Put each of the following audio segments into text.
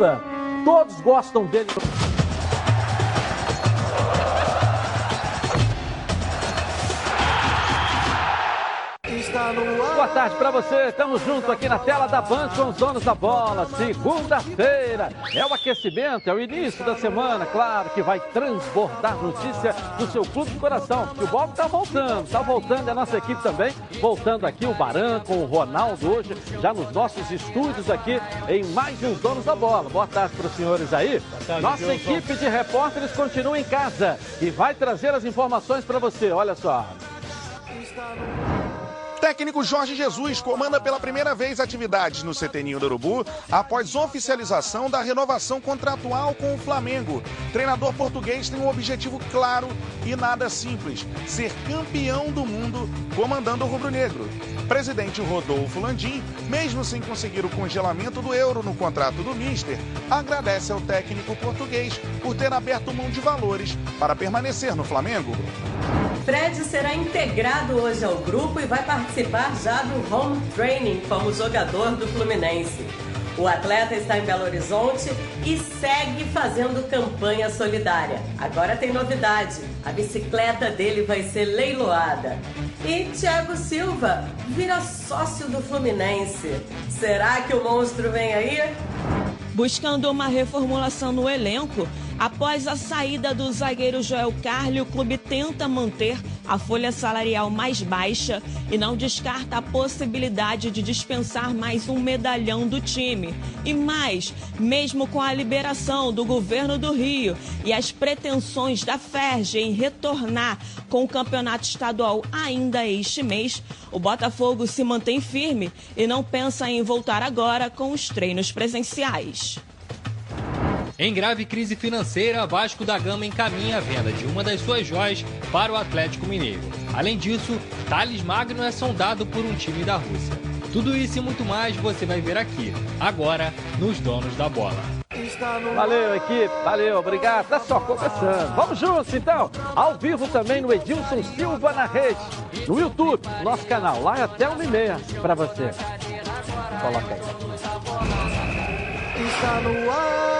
Silva. Todos gostam dele. Boa tarde para você. Estamos juntos aqui na tela da Band com os donos da bola. Segunda-feira é o aquecimento, é o início da semana, claro, que vai transbordar notícia do seu clube de coração, porque o Bob está voltando, está voltando a nossa equipe também, voltando aqui o Baran com o Ronaldo hoje, já nos nossos estúdios aqui em mais um Donos da Bola. Boa tarde para os senhores aí. Tarde, nossa equipe de repórteres continua em casa e vai trazer as informações para você. Olha só. Técnico Jorge Jesus comanda pela primeira vez atividades no CTNinho do Urubu após oficialização da renovação contratual com o Flamengo. Treinador português tem um objetivo claro e nada simples: ser campeão do mundo comandando o rubro-negro. Presidente Rodolfo Landim, mesmo sem conseguir o congelamento do euro no contrato do Mister, agradece ao técnico português por ter aberto mão de valores para permanecer no Flamengo. Fred será integrado hoje ao grupo e vai participar já do home training como jogador do Fluminense. O atleta está em Belo Horizonte e segue fazendo campanha solidária. Agora tem novidade: a bicicleta dele vai ser leiloada. E Thiago Silva vira sócio do Fluminense. Será que o monstro vem aí? Buscando uma reformulação no elenco, após a saída do zagueiro Joel Carli, o clube tenta manter a folha salarial mais baixa e não descarta a possibilidade de dispensar mais um medalhão do time. E mais, mesmo com a liberação do governo do Rio e as pretensões da FERJ em retornar com o campeonato estadual ainda este mês, o Botafogo se mantém firme e não pensa em voltar agora com os treinos presenciais. Em grave crise financeira, Vasco da Gama encaminha a venda de uma das suas joias para o Atlético Mineiro. Além disso, Thales Magno é sondado por um time da Rússia. Tudo isso e muito mais você vai ver aqui, agora, nos Donos da Bola. Valeu, equipe. Valeu, obrigado. Tá só começando. Vamos juntos, então. Ao vivo também no Edilson Silva na rede. No YouTube, nosso canal. Lá é até uma e meia pra você. Coloca aí. Está no ar,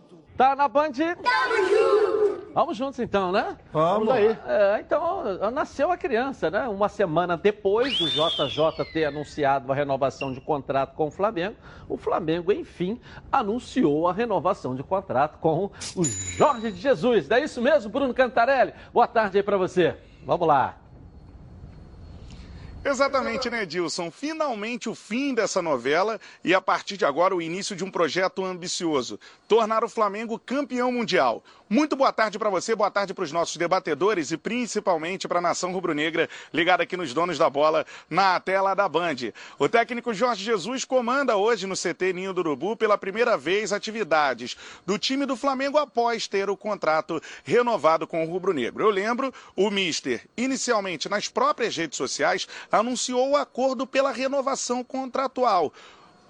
Tá na Band? Tamo junto! Vamos juntos então, né? Vamos, Vamos aí. É, então, nasceu a criança, né? Uma semana depois do JJ ter anunciado a renovação de contrato com o Flamengo, o Flamengo, enfim, anunciou a renovação de contrato com o Jorge de Jesus. É isso mesmo, Bruno Cantarelli? Boa tarde aí para você. Vamos lá. Exatamente, né, Edilson? Finalmente o fim dessa novela e a partir de agora o início de um projeto ambicioso: tornar o Flamengo campeão mundial. Muito boa tarde para você, boa tarde para os nossos debatedores e principalmente para a nação rubro-negra ligada aqui nos donos da bola na tela da Band. O técnico Jorge Jesus comanda hoje no CT Ninho do Urubu pela primeira vez atividades do time do Flamengo após ter o contrato renovado com o rubro-negro. Eu lembro, o Mister, inicialmente nas próprias redes sociais, anunciou o acordo pela renovação contratual.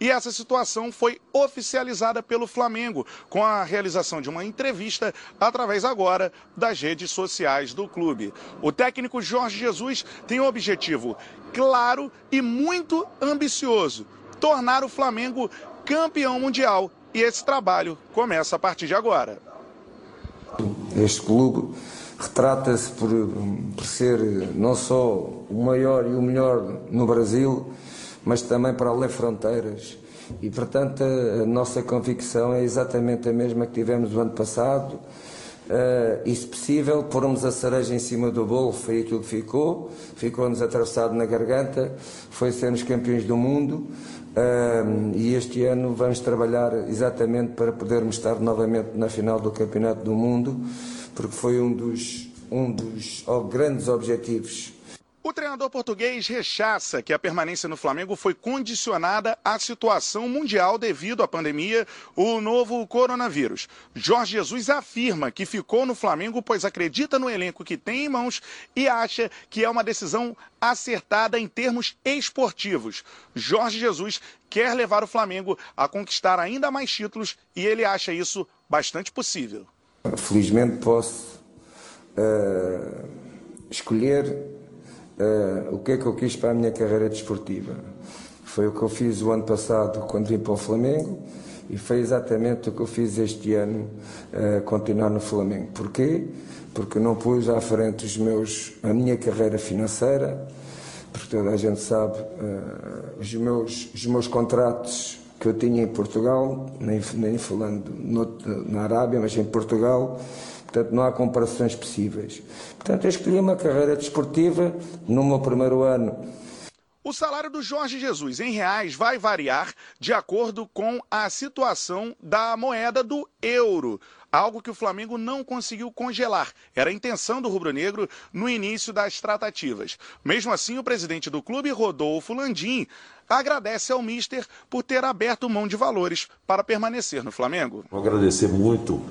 E essa situação foi oficializada pelo Flamengo, com a realização de uma entrevista através agora das redes sociais do clube. O técnico Jorge Jesus tem um objetivo claro e muito ambicioso: tornar o Flamengo campeão mundial. E esse trabalho começa a partir de agora. Este clube retrata-se por, por ser não só o maior e o melhor no Brasil, mas também para além fronteiras. E, portanto, a, nossa convicção é exatamente a mesma que tivemos no ano passado. Uh, e, se possível, pormos a cereja em cima do bolo, foi aquilo que ficou, ficou-nos atravessado na garganta, foi sermos campeões do mundo. Uh, e este ano vamos trabalhar exatamente para podermos estar novamente na final do Campeonato do Mundo, porque foi um dos, um dos grandes objetivos O treinador português rechaça que a permanência no Flamengo foi condicionada à situação mundial devido à pandemia, o novo coronavírus. Jorge Jesus afirma que ficou no Flamengo pois acredita no elenco que tem em mãos e acha que é uma decisão acertada em termos esportivos. Jorge Jesus quer levar o Flamengo a conquistar ainda mais títulos e ele acha isso bastante possível. Felizmente posso uh, escolher uh, o que é que eu quis para a minha carreira desportiva. Foi o que eu fiz o ano passado quando vim para o Flamengo e foi exatamente o que eu fiz este ano, uh, continuar no Flamengo. Porquê? Porque não pus à frente os meus, a minha carreira financeira, porque toda a gente sabe uh, os, meus, os meus contratos que eu tinha em Portugal, nem, nem falando no, na Arábia, mas em Portugal, Portanto, não há comparações possíveis. Portanto, eu escolhi uma carreira desportiva no meu primeiro ano. O salário do Jorge Jesus em reais vai variar de acordo com a situação da moeda do euro. Algo que o Flamengo não conseguiu congelar. Era a intenção do rubro-negro no início das tratativas. Mesmo assim, o presidente do clube, Rodolfo Landim, agradece ao Mister por ter aberto mão de valores para permanecer no Flamengo. Vou agradecer muito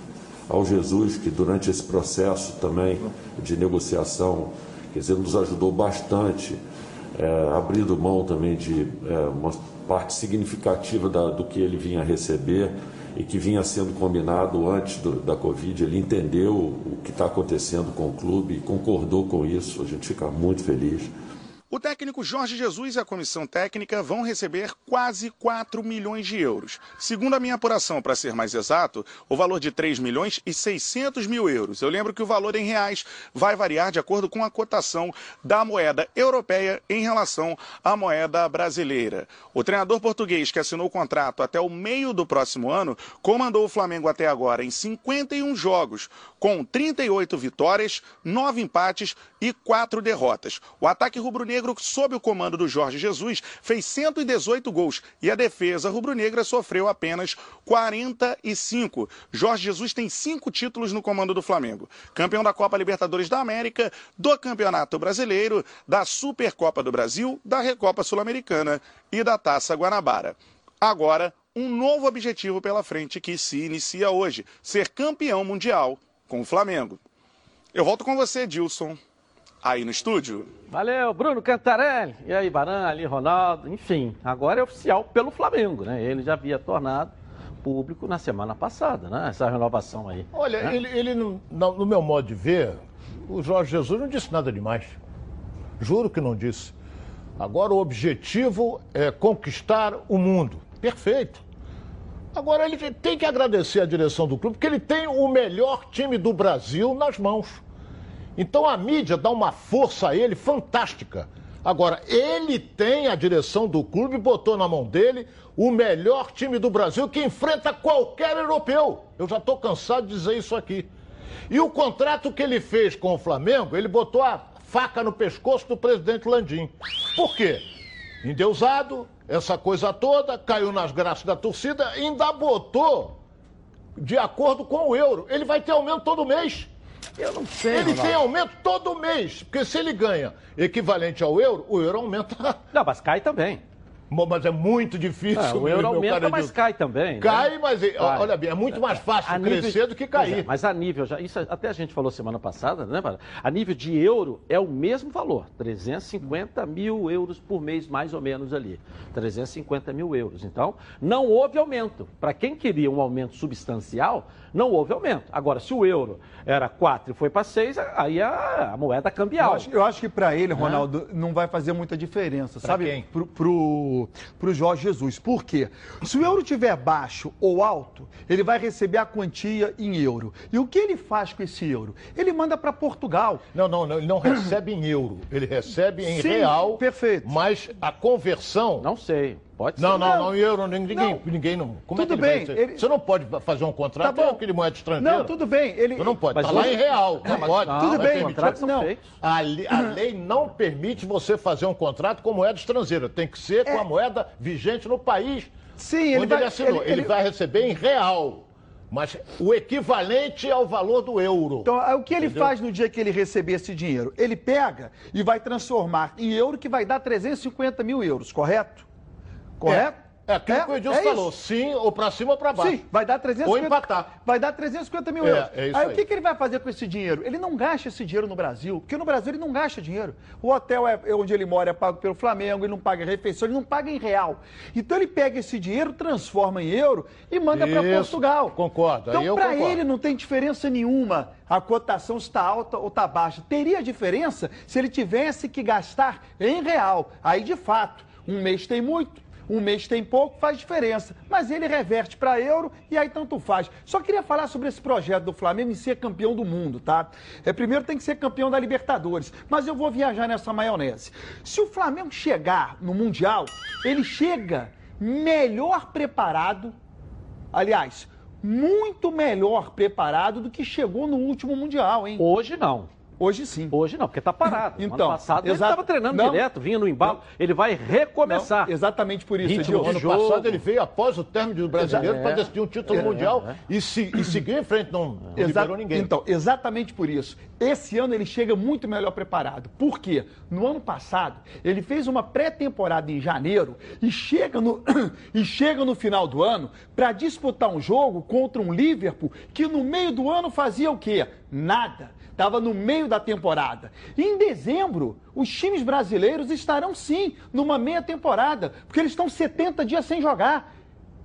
ao Jesus, que durante esse processo também de negociação, quer dizer, nos ajudou bastante, é, abrindo mão também de é, uma parte significativa da, do que ele vinha receber e que vinha sendo combinado antes do, da Covid. Ele entendeu o que está acontecendo com o clube e concordou com isso. A gente fica muito feliz. O técnico Jorge Jesus e a comissão técnica vão receber quase 4 milhões de euros. Segundo a minha apuração, para ser mais exato, o valor de 3 milhões e 600 mil euros. Eu lembro que o valor em reais vai variar de acordo com a cotação da moeda europeia em relação à moeda brasileira. O treinador português que assinou o contrato até o meio do próximo ano comandou o Flamengo até agora em 51 jogos, com 38 vitórias, 9 empates e 4 derrotas. O ataque rubro-negro rubro-negro, sob o comando do Jorge Jesus, fez 118 gols e a defesa rubro-negra sofreu apenas 45. Jorge Jesus tem cinco títulos no comando do Flamengo: campeão da Copa Libertadores da América, do Campeonato Brasileiro, da Supercopa do Brasil, da Recopa Sul-Americana e da Taça Guanabara. Agora, um novo objetivo pela frente que se inicia hoje: ser campeão mundial com o Flamengo. Eu volto com você, Dilson aí no estúdio. Valeu, Bruno Cantarelli. E aí, Baran, ali, Ronaldo. Enfim, agora é oficial pelo Flamengo, né? Ele já havia tornado público na semana passada, né? Essa renovação aí. Olha, né? ele, ele no, no meu modo de ver, o Jorge Jesus não disse nada demais. Juro que não disse. Agora o objetivo é conquistar o mundo. Perfeito. Agora ele tem que agradecer a direção do clube, porque ele tem o melhor time do Brasil nas mãos. Então a mídia dá uma força a ele fantástica. Agora, ele tem a direção do clube, botou na mão dele o melhor time do Brasil que enfrenta qualquer europeu. Eu já estou cansado de dizer isso aqui. E o contrato que ele fez com o Flamengo, ele botou a faca no pescoço do presidente Landim. Por quê? Endeusado, essa coisa toda, caiu nas graças da torcida, ainda botou de acordo com o euro. Ele vai ter aumento todo mês. Eu não sei. Ele Ronaldo. tem aumento todo mês. Porque se ele ganha equivalente ao euro, o euro aumenta. Não, mas cai também. Mas é muito difícil. É, o euro aumenta, mas cai também. Né? Cai, né? mas cai. olha bem, é muito mais fácil crescer do que cair. É, mas a nível, já, isso até a gente falou semana passada, né, A nível de euro é o mesmo valor, 350 mil euros por mês, mais ou menos ali. 350 mil euros. Então, não houve aumento. Para quem queria um aumento substancial, não houve aumento. Agora, se o euro era 4 e foi para 6, aí a, a, moeda cambial. Eu acho, eu acho que para ele, Ronaldo, é? não vai fazer muita diferença, pra sabe? Quem? Pro, pro para o Jorge Jesus. Por quê? Se o euro estiver baixo ou alto, ele vai receber a quantia em euro. E o que ele faz com esse euro? Ele manda para Portugal. Não, não, não, ele não recebe em euro. Ele recebe em Sim, real. Perfeito. Mas a conversão. Não sei. Pode não, ser. Não, não, não, euro, ninguém, não. ninguém não. Como tudo é que bem. Ele ele... Você não pode fazer um contrato tá com aquele moeda estrangeira. Não, tudo bem. Ele... Você não pode. Mas tá lá em real. Não, não pode. Não, tudo bem. Contratos não. A, a, lei não permite você fazer um contrato com moeda estrangeira. Tem que ser com a é. moeda vigente no país. Sim, ele vai, ele assinou. Ele, ele vai receber em real. Mas o equivalente ao valor do euro. Então, aí o que ele Entendeu? faz no dia que ele receber esse dinheiro? Ele pega e vai transformar em euro que vai dar 350 mil euros, correto? Correto? É, é aquilo que o Edilson é falou, sim ou pra cima ou pra baixo. Sim, vai dar 350, Ou empatar. Vai dar 350 mil É, euros. é isso aí, o aí. que, que ele vai fazer com esse dinheiro? Ele não gasta esse dinheiro no Brasil, porque no Brasil ele não gasta dinheiro. O hotel é, é onde ele mora é pago pelo Flamengo, ele não paga refeição, ele não paga em real. Então ele pega esse dinheiro, transforma em euro e manda para Portugal. concordo, aí Então, para ele não tem diferença nenhuma a cotação está alta ou está baixa. Teria diferença se ele tivesse que gastar em real. Aí, de fato, um mês tem muito, um mês tem pouco, faz diferença. Mas ele reverte para euro e aí tanto faz. Só queria falar sobre esse projeto do Flamengo em ser campeão do mundo, tá? É, primeiro tem que ser campeão da Libertadores. Mas eu vou viajar nessa maionese. Se o Flamengo chegar no Mundial, ele chega melhor preparado Aliás, muito melhor preparado do que chegou no último Mundial, hein? Hoje não. Hoje sim. Hoje não, porque tá parado. Então, ano passado ele estava treinando não. direto, vinha no embalo. Ele vai recomeçar. Não, exatamente por isso, de Ano jogo. passado ele veio após o término do brasileiro Exato. para É. decidir um título É, mundial é. E, se, e seguiu em frente, não, não Exa- liberou ninguém. Então, exatamente por isso. Esse ano ele chega muito melhor preparado. Por quê? No ano passado, ele fez uma pré-temporada em janeiro e chega no, e chega no final do ano para disputar um jogo contra um Liverpool que no meio do ano fazia o quê? Nada. Estava no meio da temporada. E em dezembro, os times brasileiros estarão sim numa meia temporada, porque eles estão 70 dias sem jogar.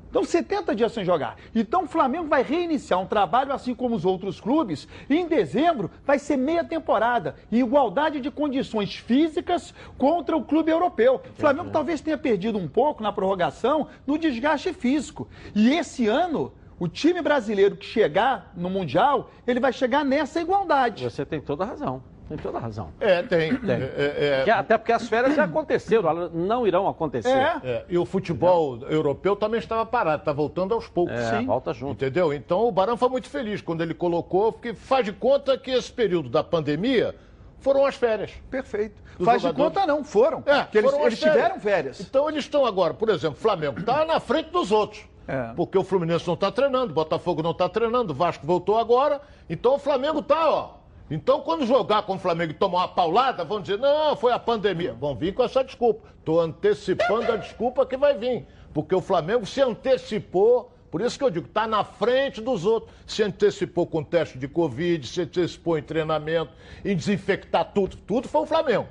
Então, 70 dias sem jogar. Então, o Flamengo vai reiniciar um trabalho, assim como os outros clubes, e em dezembro vai ser meia temporada, em igualdade de condições físicas contra o clube europeu. O Flamengo talvez tenha perdido um pouco na prorrogação no desgaste físico. E esse ano, o time brasileiro que chegar no Mundial, ele vai chegar nessa igualdade. Você tem toda a razão. Tem toda a razão. É, tem. Tem. É, é, Que- Até porque as férias já aconteceram, elas não irão acontecer. É. é, e o futebol europeu também estava parado, está voltando aos poucos. É, volta junto. Entendeu? Então o Barão foi muito feliz quando ele colocou, porque faz de conta que esse período da pandemia foram as férias. Perfeito. Dos Faz de jogadores. conta não, foram. É, Porque eles, foram as eles tiveram férias. Então eles estão agora, por exemplo, o Flamengo está na frente dos outros. É. Porque o Fluminense não está treinando, o Botafogo não está treinando, o Vasco voltou agora. Então o Flamengo está, ó. Então quando jogar com o Flamengo e tomar uma paulada, vão dizer, não, foi a pandemia. Vão vir com essa desculpa. Estou antecipando a desculpa que vai vir. Porque o Flamengo se antecipou. Por isso que eu digo, está na frente dos outros. Se antecipou com teste de Covid, se antecipou em treinamento, em desinfectar tudo. Tudo foi o Flamengo.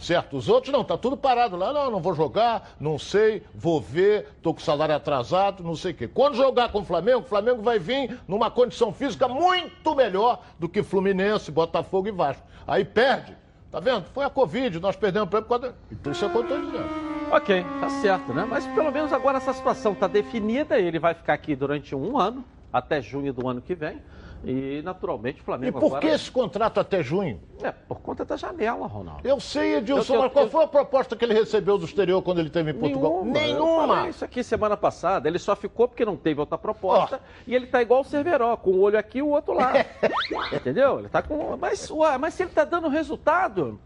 Certo? Os outros não, tá tudo parado lá. Não, não vou jogar, não sei, vou ver, tô com salário atrasado, não sei o quê. Quando jogar com o Flamengo, o Flamengo vai vir numa condição física muito melhor do que Fluminense, Botafogo e Vasco. Aí perde. Tá vendo? Foi a Covid, nós perdemos por causa. da- Então isso é que eu tô dizendo. Ok, tá certo, né? Mas pelo menos agora essa situação tá definida. Ele vai ficar aqui durante um ano, até junho do ano que vem. E naturalmente o E Flamengo por agora. que esse contrato até junho? É, por conta da janela, Ronaldo. Eu sei, Edilson, Eu- eu- mas qual eu- foi a proposta que ele recebeu do exterior quando ele esteve em Portugal? Eu falei isso aqui semana passada. Ele só ficou porque não teve outra proposta. E ele tá igual o Cerveró, com o olho aqui e o outro lá. Entendeu? Ele tá com. Mas, ué, mas se ele tá dando resultado.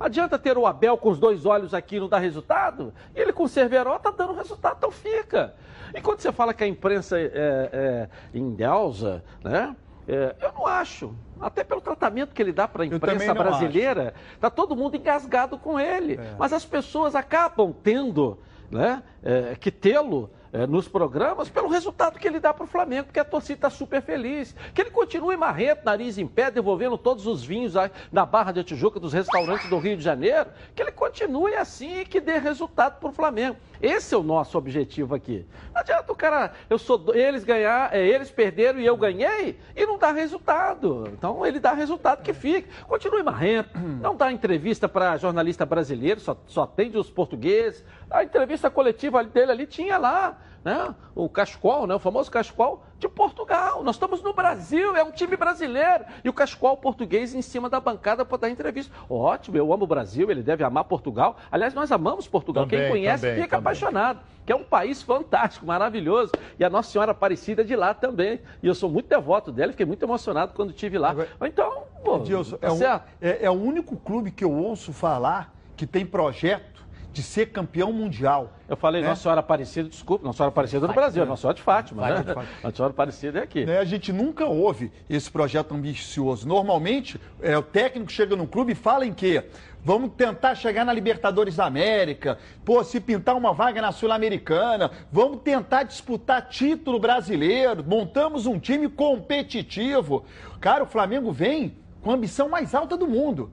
Adianta ter o Abel com os dois olhos aqui e não dar resultado? E ele com o Cerveró tá dando resultado, então fica. E quando você fala que a imprensa é, é endeusa, né? É, eu não acho. Até pelo tratamento que ele dá para a imprensa brasileira, tá todo mundo engasgado com ele. É. Mas as pessoas acabam tendo né, é, que tê-lo é, nos programas pelo resultado que ele dá para o Flamengo, porque a torcida está super feliz. Que ele continue marrento, nariz em pé, devolvendo todos os vinhos da Barra de Tijuca, dos restaurantes do Rio de Janeiro. Que ele continue assim e que dê resultado para o Flamengo. Esse é o nosso objetivo aqui. Não adianta o cara, eu sou eles ganhar, é, eles perderam e eu ganhei e não dá resultado. Então ele dá resultado que fique. Continue marrento, não dá entrevista para jornalista brasileiro, só, só atende os portugueses. A entrevista coletiva dele ali tinha lá, né? O Cascol, né? O famoso Cascol de Portugal. Nós estamos no Brasil, é um time brasileiro. E o Cascol português em cima da bancada para dar entrevista. Ótimo, eu amo o Brasil, ele deve amar Portugal. Aliás, nós amamos Portugal. Quem Também, conhece também, fica também. apaixonado, que é um país fantástico, maravilhoso. E a Nossa Senhora Aparecida é de lá também. E eu sou muito devoto dela, fiquei muito emocionado quando estive lá. Então, pô, Edilson, tá é, um- é- é o único clube que eu ouço falar que tem projeto de ser campeão mundial. Eu falei né? Nossa Senhora Aparecida, desculpa, Nossa Senhora Aparecida no Brasil, Nossa Senhora de Fátima, né? Fátima, de Fátima. Nossa Senhora Aparecida é aqui. Né, A gente nunca ouve esse projeto ambicioso. Normalmente, é, o técnico chega num clube e fala em quê? Vamos tentar chegar na Libertadores da América, pô, se pintar uma vaga na Sul-Americana, vamos tentar disputar título brasileiro, montamos um time competitivo. Cara, o Flamengo vem com a ambição mais alta do mundo.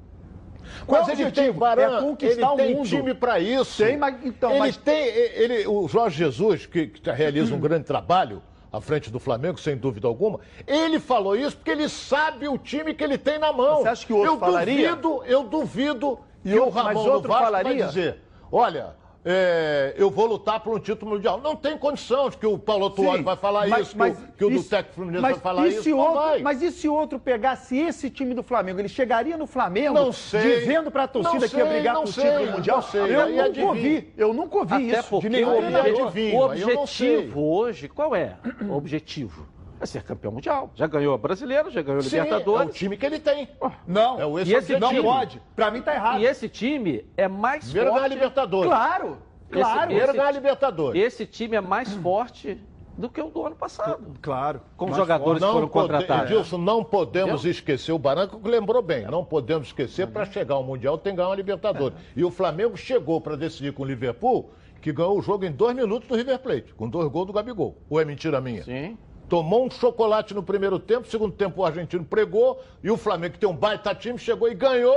Qual Mas o ele objetivo? tem Baran, é conquistar ele o tem mundo. time para isso. Tem, mas então, ele mas tem, ele, o Jorge Jesus que, que realiza um grande trabalho à frente do Flamengo, sem dúvida alguma. Ele falou isso porque ele sabe o time que ele tem na mão. Você acha que o outro eu falaria? duvido, eu duvido E que o outro- mas Ramon do outro Vasco falaria? vai dizer, olha. É, eu vou lutar por um título mundial. Não tem condição de que o Paulo Tuori Sim, vai falar mas- isso, mas que, o- que o do Técnico Fluminense mas vai falar e isso. não outro, vai. Mas e se outro pegasse esse time do Flamengo? Ele chegaria no Flamengo Não sei. dizendo pra torcida Não que ia sei, brigar pro sei, título mundial? não sei. Eu Aí nunca ouvi, eu nunca ouvi Até isso porque de nenhum o, sei. objetivo hoje, qual é? O objetivo é ser campeão mundial. Já ganhou brasileiro, já ganhou Sim, é o Libertadores. time que ele tem. Não, É o E esse não time- pode. Pra mim tá errado. E esse time é mais Primeiro ganhar a forte. Libertadores. Claro, claro. Primeiro ganhar a Libertadores. Esse time é mais forte do que o do ano passado. Claro. Com os jogadores que foram pode- contratados. Edilson, não podemos esquecer, o Baranco lembrou bem, não podemos esquecer, para chegar ao Mundial tem que ganhar uma Libertadores. E o Flamengo chegou para decidir com o Liverpool, que ganhou o jogo em dois minutos do River Plate, com dois gols do Gabigol. Ou é mentira minha? Sim. Tomou um chocolate no primeiro tempo, segundo tempo o argentino pregou, e o Flamengo, que tem um baita time, chegou e ganhou,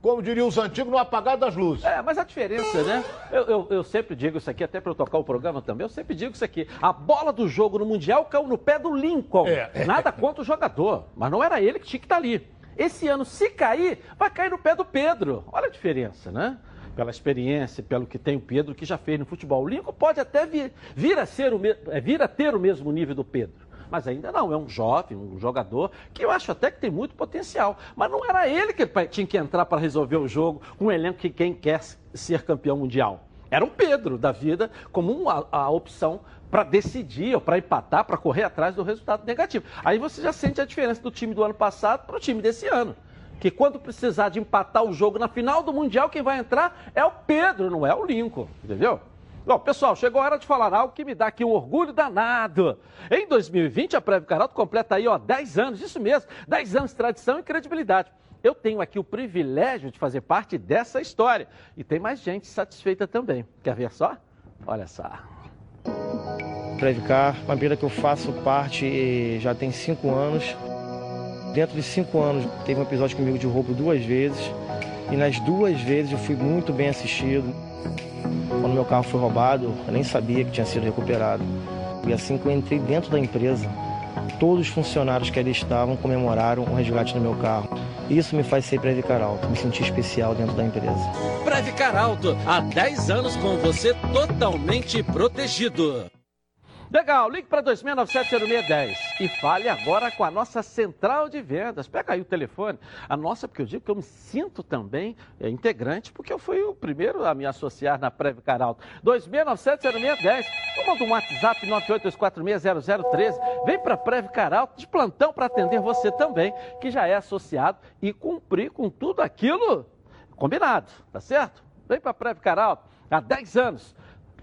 como diriam os antigos, no apagar das luzes. É, mas a diferença, né? Eu, eu, eu sempre digo isso aqui, até para eu tocar o programa também, eu sempre digo isso aqui. A bola do jogo no Mundial caiu no pé do Lincoln. É. Nada contra o jogador, mas não era ele que tinha que estar ali. Esse ano, se cair, vai cair no pé do Pedro. Olha a diferença, né? Pela experiência, pelo que tem o Pedro, que já fez no futebol. O Lincoln pode até vir, vir, a, ser o me- é, vir a ter o mesmo nível do Pedro. Mas ainda não, é um jovem, um jogador que eu acho até que tem muito potencial. Mas não era ele que tinha que entrar para resolver o jogo, um elenco que quem quer ser campeão mundial. Era o Pedro da vida como uma- a opção para decidir ou para empatar, para correr atrás do resultado negativo. Aí você já sente a diferença do time do ano passado para o time desse ano. Que quando precisar de empatar o jogo na final do Mundial, quem vai entrar é o Pedro, não é o Lincoln, entendeu? Bom, pessoal, chegou a hora de falar algo que me dá aqui um orgulho danado. Em 2020, a Prévio Caralto completa aí, ó, 10 anos, isso mesmo, 10 anos de tradição e credibilidade. Eu tenho aqui o privilégio de fazer parte dessa história. E tem mais gente satisfeita também. Quer ver só? Olha só. Previcar, uma empresa que eu faço parte eh, já tem cinco anos. Dentro de cinco anos, teve um episódio comigo de roubo duas vezes. E nas duas vezes eu fui muito bem assistido. Quando meu carro foi roubado, eu nem sabia que tinha sido recuperado. E assim que eu entrei dentro da empresa, todos os funcionários que ali estavam comemoraram o resgate do meu carro. Isso me faz ser Previcar Alto, me sentir especial dentro da empresa. Previcar Alto, há 10 anos com você totalmente protegido. Legal, ligue para 26970610 e fale agora com a nossa central de vendas. Pega aí o telefone, a nossa, porque eu digo que eu me sinto também é, integrante, porque eu fui o primeiro a me associar na Previcar Alto. 26970610, ou manda um WhatsApp 982460013. Vem para Previcar Alto de plantão para atender você também, que já é associado e cumprir com tudo aquilo combinado, tá certo? Vem para Previcar Alto há 10 anos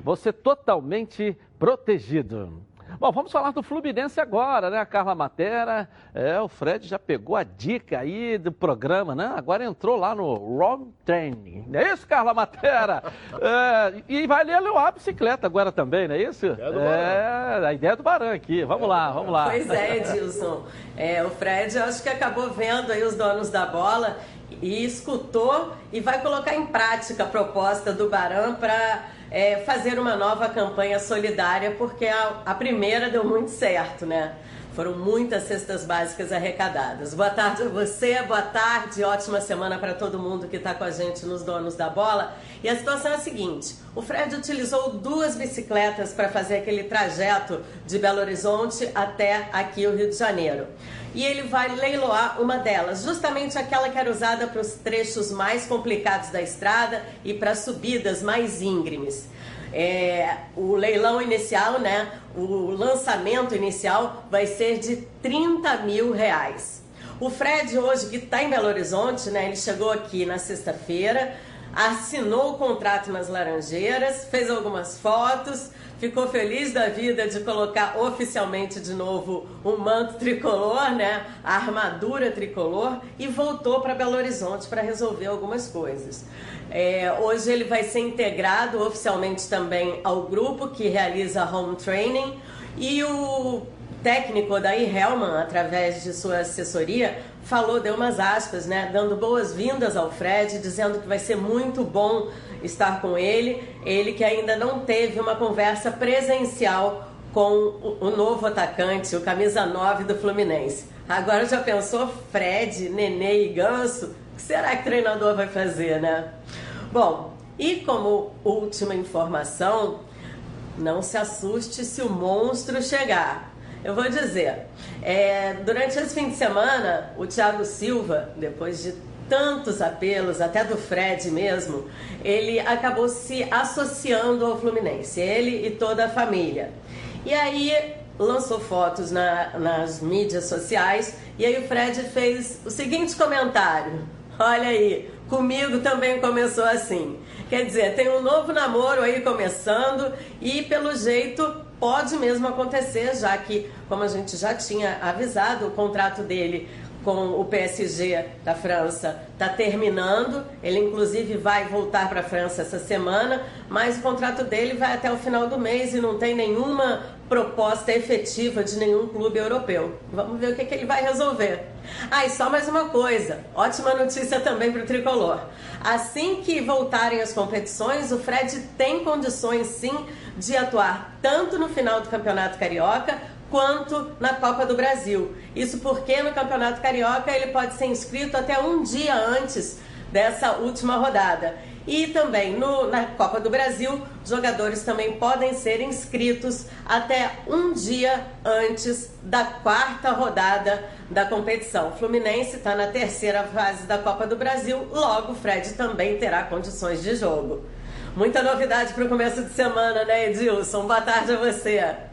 você totalmente protegido. Bom, vamos falar do Fluminense agora, né? A Carla Matera, é, o Fred já pegou a dica aí do programa, né? Agora entrou lá no Wrong Training. Não é isso, Carla Matera? É, e vai ler a bicicleta agora também, não é isso? É, a ideia do Baran aqui. Vamos lá, vamos lá. Pois é, Edilson. É, o Fred, eu acho que acabou vendo aí os donos da bola e escutou e vai colocar em prática a proposta do Baran para é, fazer uma nova campanha solidária, porque a, a primeira deu muito certo, né? Foram muitas cestas básicas arrecadadas. Boa tarde a você, boa tarde, ótima semana para todo mundo que está com a gente nos Donos da Bola. E a situação é a seguinte: o Fred utilizou duas bicicletas para fazer aquele trajeto de Belo Horizonte até aqui o Rio de Janeiro. E ele vai leiloar uma delas, justamente aquela que era usada para os trechos mais complicados da estrada e para subidas mais íngremes. É, o leilão inicial, né? O lançamento inicial vai ser de 30 mil reais. O Fred hoje que está em Belo Horizonte, né? Ele chegou aqui na sexta-feira, assinou o contrato nas Laranjeiras, fez algumas fotos, ficou feliz da vida de colocar oficialmente de novo o manto tricolor, né? A armadura tricolor e voltou para Belo Horizonte para resolver algumas coisas. É, hoje ele vai ser integrado oficialmente também ao grupo que realiza home training e o técnico Daí Hellman, através de sua assessoria, falou, deu umas aspas, né, dando boas-vindas ao Fred, dizendo que vai ser muito bom estar com ele, ele que ainda não teve uma conversa presencial com o, novo atacante, o camisa 9 do Fluminense. Agora já pensou Fred, Nenê e Ganso? Que será que treinador vai fazer, né? Bom, e como última informação, não se assuste se o monstro chegar. Eu vou dizer, é, durante esse fim de semana, o Thiago Silva, depois de tantos apelos, até do Fred mesmo, ele acabou se associando ao Fluminense, ele e toda a família. E aí lançou fotos na, nas mídias sociais e aí o Fred fez o seguinte comentário: Olha aí, comigo também começou assim. Quer dizer, tem um novo namoro aí começando e pelo jeito pode mesmo acontecer, já que, como a gente já tinha avisado, o contrato dele com o PSG da França está terminando. Ele, inclusive, vai voltar para a França essa semana, mas o contrato dele vai até o final do mês e não tem nenhuma proposta efetiva de nenhum clube europeu. Vamos ver o que, que ele vai resolver. Ah, e só mais uma coisa: ótima notícia também para o tricolor. Assim que voltarem as competições, o Fred tem condições sim de atuar tanto no final do Campeonato Carioca quanto na Copa do Brasil. Isso porque no Campeonato Carioca ele pode ser inscrito até um dia antes dessa última rodada. E também no, na Copa do Brasil, jogadores também podem ser inscritos até um dia antes da quarta rodada da competição. O Fluminense está na terceira fase da Copa do Brasil, logo o Fred também terá condições de jogo. Muita novidade para o começo de semana, né, Edilson? Boa tarde a você.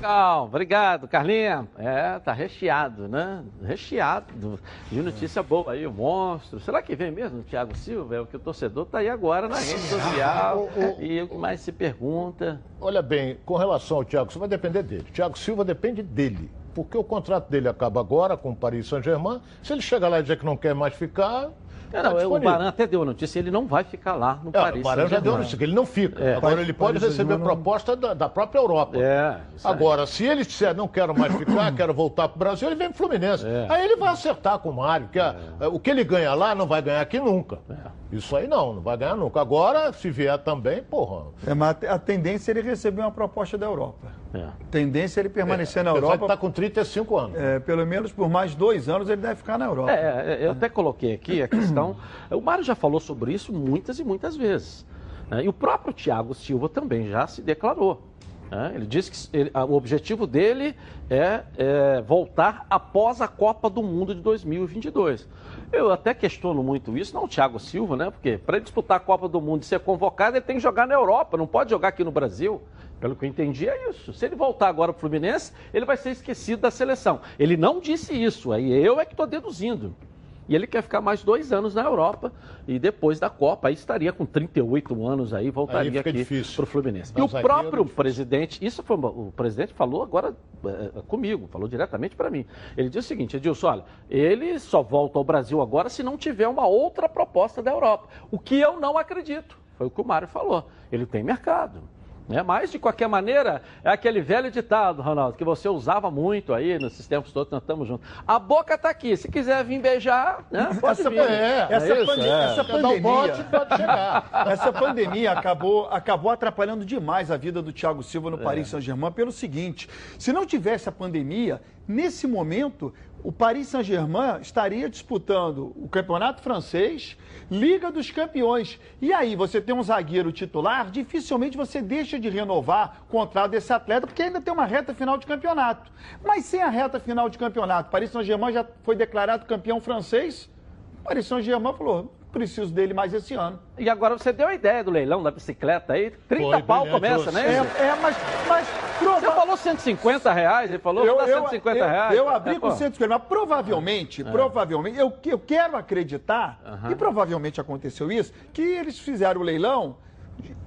Legal, obrigado, Carlinha. É, tá recheado, né? Recheado de notícia boa aí, o monstro. Será que vem mesmo o Thiago Silva? É o que o torcedor tá aí agora na rede social. e o que mais se pergunta? Olha bem, com relação ao Thiago Silva, vai depender dele. Thiago Silva depende dele. Porque o contrato dele acaba agora com o Paris Saint-Germain. Se ele chegar lá e dizer que não quer mais ficar, é, não, tá o Baran até deu a notícia, ele não vai ficar lá no é, Paris. O Baran já deu a notícia, que ele não fica. É. Agora ele pode Paris receber proposta da, da, própria Europa. É, Agora, se ele disser não quero mais ficar, quero voltar para o Brasil, ele vem para o Fluminense. É. Aí ele vai acertar com o Mário, que a, é. o que ele ganha lá não vai ganhar aqui nunca. É. Isso aí não, não vai ganhar nunca. Agora, se vier também, porra. É, mas a tendência é ele receber uma proposta da Europa. É. Tendência é ele permanecer é, na Europa. Ele está com 35 anos. É, pelo menos por mais dois anos ele deve ficar na Europa. É, é eu até coloquei aqui a questão. o Mário já falou sobre isso muitas e muitas vezes. Né? E o próprio Thiago Silva também já se declarou. Ele disse que ele, o objetivo dele é, é, voltar após a Copa do Mundo de 2022. Eu até questiono muito isso, não o Thiago Silva, né? Porque para disputar a Copa do Mundo e ser convocado, ele tem que jogar na Europa, não pode jogar aqui no Brasil. Pelo que eu entendi, é isso. Se ele voltar agora para o Fluminense, ele vai ser esquecido da seleção. Ele não disse isso, aí eu é que estou deduzindo. E ele quer ficar mais dois anos na Europa e depois da Copa, aí estaria com 38 anos aí, voltaria aí aqui para o Fluminense. E o próprio presidente, isso foi o presidente falou agora é, comigo, falou diretamente para mim. Ele disse o seguinte, Edilson, olha, ele só volta ao Brasil agora se não tiver uma outra proposta da Europa. O que eu não acredito. Foi o que o Mário falou. Ele tem mercado. Né? Mas, de qualquer maneira, é aquele velho ditado, Ronaldo, que você usava muito aí nesses tempos todos, nós estamos juntos. A boca está aqui, se quiser vir beijar, né? pode essa, vir. É, essa, é pande é. essa pandemia, bote, pode chegar. essa pandemia acabou, acabou atrapalhando demais a vida do Thiago Silva no é. Paris Saint-Germain pelo seguinte, se não tivesse a pandemia, nesse momento, o Paris Saint-Germain estaria disputando o Campeonato Francês, Liga dos Campeões. E aí, você tem um zagueiro titular, dificilmente você deixa de renovar o contrato desse atleta, porque ainda tem uma reta final de campeonato. Mas sem a reta final de campeonato, Paris Saint-Germain já foi declarado campeão francês. Paris Saint-Germain falou: preciso dele mais esse ano. E agora você deu a ideia do leilão da bicicleta aí. 30 Foi, pau brilhante começa, né? É, é, mas, mas Você falou 150 reais, ele falou eu, dá eu, 150 eu, reais. eu abri É, com pô. 150, mas provavelmente, provavelmente, eu, eu quero acreditar, e provavelmente aconteceu isso, que eles fizeram o leilão,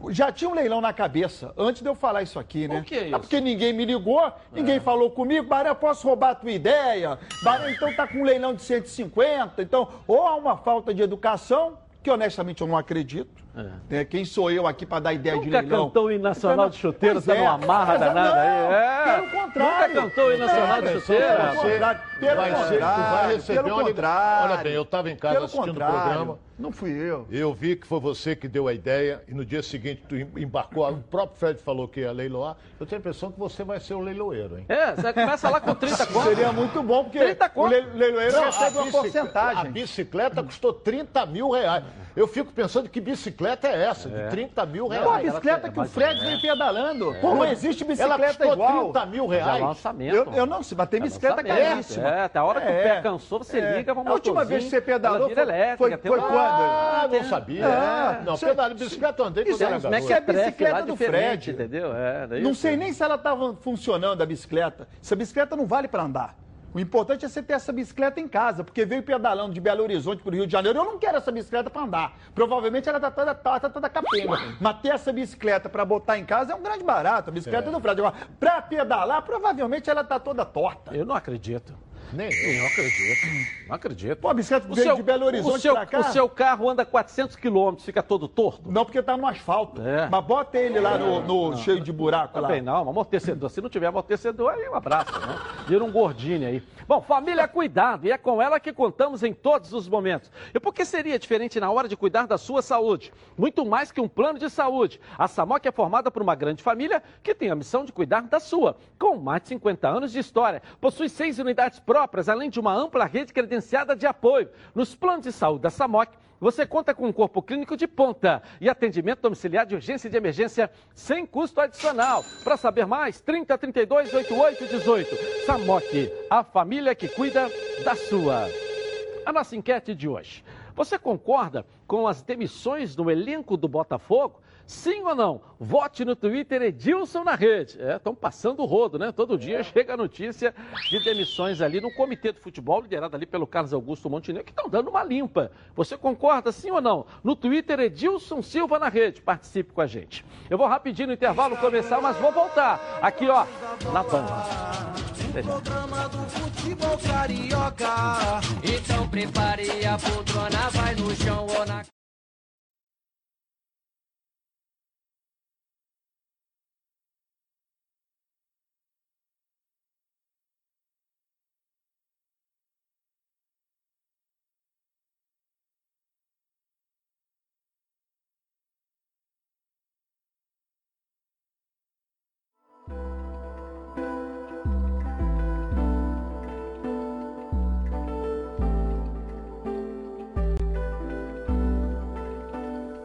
já tinha um leilão na cabeça, antes de eu falar isso aqui, né? Por que isso? É porque ninguém me ligou, ninguém falou comigo, Baré, eu posso roubar a tua ideia? Baré, então tá com um leilão de 150, então, ou há uma falta de educação, que honestamente eu não acredito, né? Quem sou eu aqui para dar ideia de Nunca leilão? cantou o hino nacional de chuteiro, Pois tá é. numa marra Mas, danada não, aí. É. Pelo contrário. Nunca cantou hino nacional de É, chuteiro. Pelo contrário, pelo vai ser, contrário, vai receber pelo contrário. Olha bem, eu estava em casa Pelo assistindo o programa. Não fui eu. Eu vi que foi você que deu a ideia e no dia seguinte tu em- embarcou, o próprio Fred falou que ia leiloar. Eu tenho a impressão que você vai ser o leiloeiro, hein? É, você começa lá com 30 conto. Seria muito bom, porque 30 o leiloeiro Não, recebe a uma bicicleta- A porcentagem. bicicleta custou 30 mil reais. Eu fico pensando que bicicleta é essa, de 30 mil reais. Pô, a ela bicicleta tem- que o mas Fred é. vem pedalando. Pô, não mas existe ela bicicleta custou igual. 30 mil Mas é reais. lançamento. Eu, eu não, se bater bicicleta lançamento, caríssima. É, até a hora que o pé cansou, você liga, vamos A última vez que você pedalou foi- elétrica. foi- tem foi uma- quando? Ah, não sabia. Não, cê- pedal de bicicleta eu andei quando é- era é garoto. que é a bicicleta do Fred. entendeu? É, Não sei nem se ela estava funcionando, a bicicleta. Essa bicicleta não vale para andar. O importante é você ter essa bicicleta em casa, porque veio pedalando de Belo Horizonte para o Rio de Janeiro. Eu não quero essa bicicleta para andar. Provavelmente ela está toda torta, toda capenga. Mas ter essa bicicleta para botar em casa é um grande barato. A bicicleta do Fred. Agora, para pedalar, provavelmente ela está toda torta. Eu não acredito. Nem Eu não acredito. Não acredito. Pô, a bicicleta O veio seu- de Belo Horizonte seu, pra cá? O seu carro anda 400 quilômetros, fica todo torto? Não, porque tá no asfalto. É. Mas bota ele lá no, no cheio de buraco lá. Não, amortecedor. Se não tiver amortecedor, aí um abraço, né? Vira um gordinho aí. Bom, família cuidado e é com ela que contamos em todos os momentos. E por que seria diferente na hora de cuidar da sua saúde? Muito mais que um plano de saúde. A Samok é formada por uma grande família que tem a missão de cuidar da sua. Com mais de 50 anos de história, possui seis unidades próprias, além de uma ampla rede credenciada de apoio. Nos planos de saúde da Samok, você conta com um corpo clínico de ponta e atendimento domiciliar de urgência e de emergência sem custo adicional. Para saber mais, 30 32 88 18. Samok, a família que cuida da sua. A nossa enquete de hoje. Você concorda com as demissões do elenco do Botafogo? Sim ou não? Vote no Twitter Edilson na rede. É, estão passando o rodo, né? Todo dia chega a notícia de demissões ali no comitê do futebol, liderado ali pelo Carlos Augusto Montenegro, que estão dando uma limpa. Você concorda sim ou não? No Twitter Edilson Silva na rede. Participe com a gente. Eu vou rapidinho no intervalo começar, mas vou voltar. Aqui, ó, na Band. Programa do futebol carioca. Então prepare a poltrona, vai no chão ou na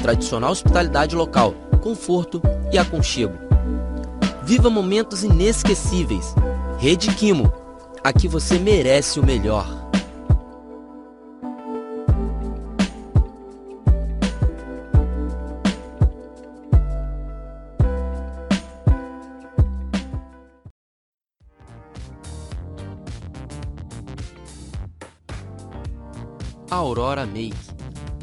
tradicional hospitalidade local, conforto e aconchego. Viva momentos inesquecíveis. Rede Quimo. Aqui você merece o melhor. Aurora Make.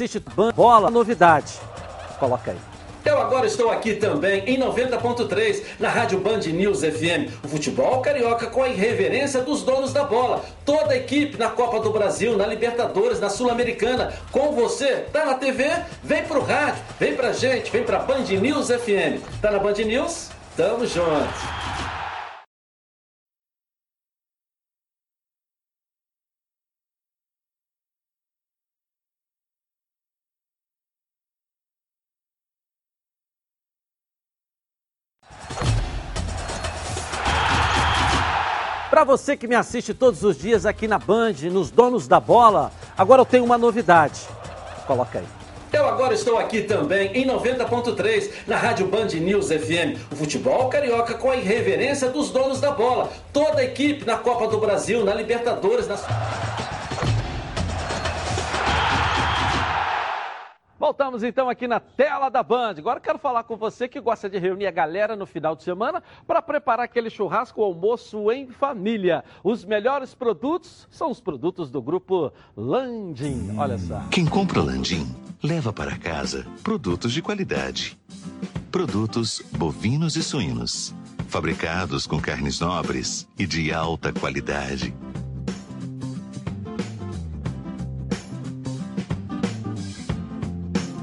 Assiste bola, novidade. Coloca aí. Eu agora estou aqui também em 90.3 na Rádio Band News FM. O futebol carioca com a irreverência dos donos da bola. Toda a equipe na Copa do Brasil, na Libertadores, na Sul-Americana. Com você, tá na TV? Vem pro rádio, vem pra gente, vem pra Band News FM. Tá na Band News? Tamo junto. Para você que me assiste todos os dias aqui na Band, nos Donos da Bola, agora eu tenho uma novidade. Coloca aí. Eu agora estou aqui também em 90.3 na Rádio Band News FM. O futebol carioca com a irreverência dos donos da bola. Toda a equipe na Copa do Brasil, na Libertadores, na Voltamos então aqui na tela da Band. Agora quero falar com você que gosta de reunir a galera no final de semana para preparar aquele churrasco ou almoço em família. Os melhores produtos são os produtos do grupo Landim. Olha só. Quem compra Landim leva para casa produtos de qualidade. Produtos bovinos e suínos, fabricados com carnes nobres e de alta qualidade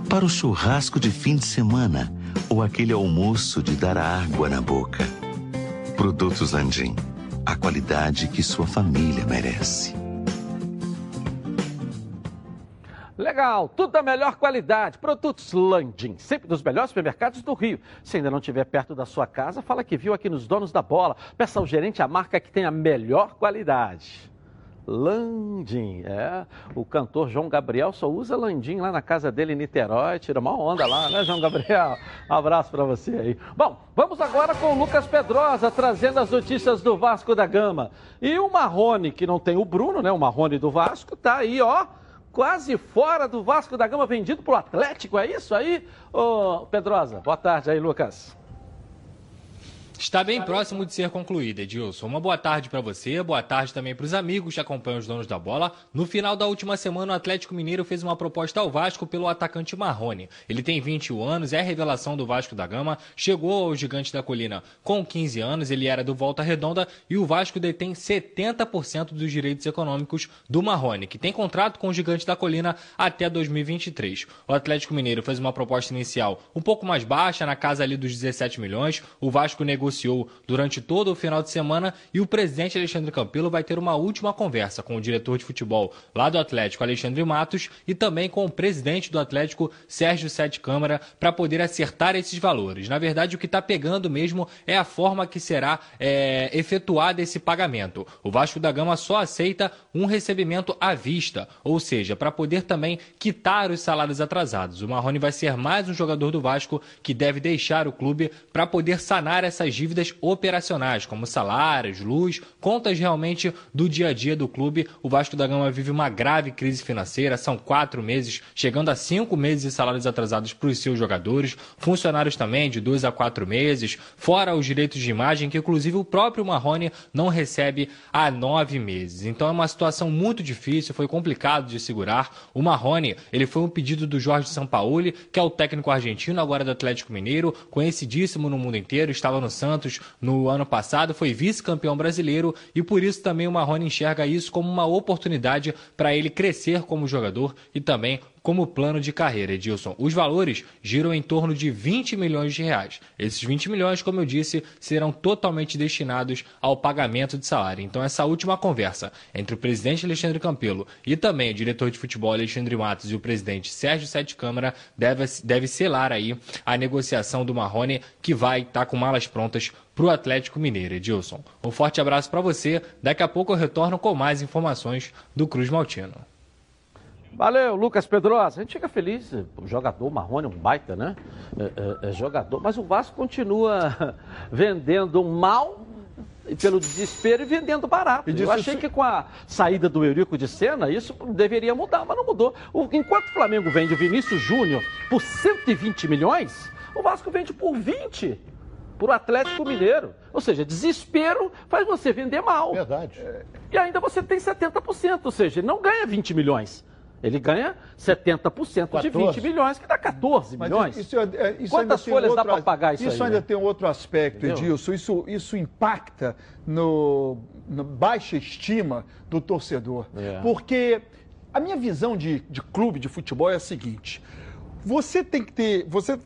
para o churrasco de fim de semana ou aquele almoço de dar água na boca. Produtos Landim, a qualidade que sua família merece. Legal, tudo da melhor qualidade. Produtos Landim, sempre dos melhores supermercados do Rio. Se ainda não estiver perto da sua casa, fala que viu aqui nos Donos da Bola. Peça ao gerente a marca que tem a melhor qualidade. Landim. É, o cantor João Gabriel só usa Landim lá na casa dele em Niterói, tira uma onda lá, né, João Gabriel? Um abraço para você aí. Bom, vamos agora com o Lucas Pedrosa trazendo as notícias do Vasco da Gama. E o Marrone, que não tem o Bruno, né? O Marrone do Vasco, tá aí, ó. Quase fora do Vasco da Gama, vendido pro Atlético, é isso aí? Ô, Pedrosa, boa tarde aí, Lucas. Está bem próximo de ser concluída, Edilson. Uma boa tarde para você, boa tarde também para os amigos que acompanham os donos da bola. No final da última semana, o Atlético Mineiro fez uma proposta ao Vasco pelo atacante Marrone. Ele tem 21 anos, é revelação do Vasco da Gama, chegou ao Gigante da Colina com 15 anos, ele era do Volta Redonda e o Vasco detém 70% dos direitos econômicos do Marrone, que tem contrato com o Gigante da Colina até 2023. O Atlético Mineiro fez uma proposta inicial um pouco mais baixa, na casa ali dos 17 milhões. O Vasco negociou negociou durante todo o final de semana e o presidente Alexandre Campelo vai ter uma última conversa com o diretor de futebol lá do Atlético, Alexandre Matos, e também com o presidente do Atlético, Sérgio Sete Câmara, para poder acertar esses valores. Na verdade, o que está pegando mesmo é a forma que será é, efetuado esse pagamento. O Vasco da Gama só aceita um recebimento à vista, ou seja, para poder também quitar os salários atrasados. O Marrone vai ser mais um jogador do Vasco que deve deixar o clube para poder sanar essas dívidas operacionais, como salários, luz, contas realmente do dia a dia do clube. O Vasco da Gama vive uma grave crise financeira, são quatro meses, chegando a cinco meses de salários atrasados para os seus jogadores, funcionários também de dois a quatro meses, fora os direitos de imagem, que inclusive o próprio Marrone não recebe há nove meses. Então é uma situação muito difícil, foi complicado de segurar. O Marrone, ele foi um pedido do Jorge Sampaoli, que é o técnico argentino, agora do Atlético Mineiro, conhecidíssimo no mundo inteiro, estava no Santos Santos no ano passado, foi vice-campeão brasileiro e por isso também o Marrone enxerga isso como uma oportunidade para ele crescer como jogador e também como plano de carreira, Edilson. Os valores giram em torno de 20 milhões de reais. Esses 20 milhões, como eu disse, serão totalmente destinados ao pagamento de salário. Então, essa última conversa entre o presidente Alexandre Campelo e também o diretor de futebol Alexandre Matos e o presidente Sérgio Sete Câmara deve, deve selar aí a negociação do Marrone, que vai estar tá com malas prontas para o Atlético Mineiro, Edilson. Um forte abraço para você. Daqui a pouco eu retorno com mais informações do Cruz Maltino. Valeu, Lucas Pedrosa. A gente fica feliz. O jogador Marrone, um baita, né? É, é, é jogador. Mas o Vasco continua vendendo mal pelo desespero e vendendo barato. Eu achei que com a saída do Eurico de cena, isso deveria mudar, mas não mudou. O, enquanto o Flamengo vende o Vinícius Júnior por 120 milhões, o Vasco vende por 20 para o Atlético Mineiro. Ou seja, desespero faz você vender mal. Verdade. E ainda você tem 70%, ou seja, não ganha 20 milhões. Ele ganha 70% de 20 milhões, que dá 14 Mas milhões. Isso, é- isso Quantas folhas dá outro- para pagar isso, Isso aí? ainda né? tem um outro aspecto, Entendeu? Edilson. Isso, isso impacta no, na baixa estima do torcedor. É. Porque a minha visão de, de clube de futebol é a seguinte: você tem que ter. Você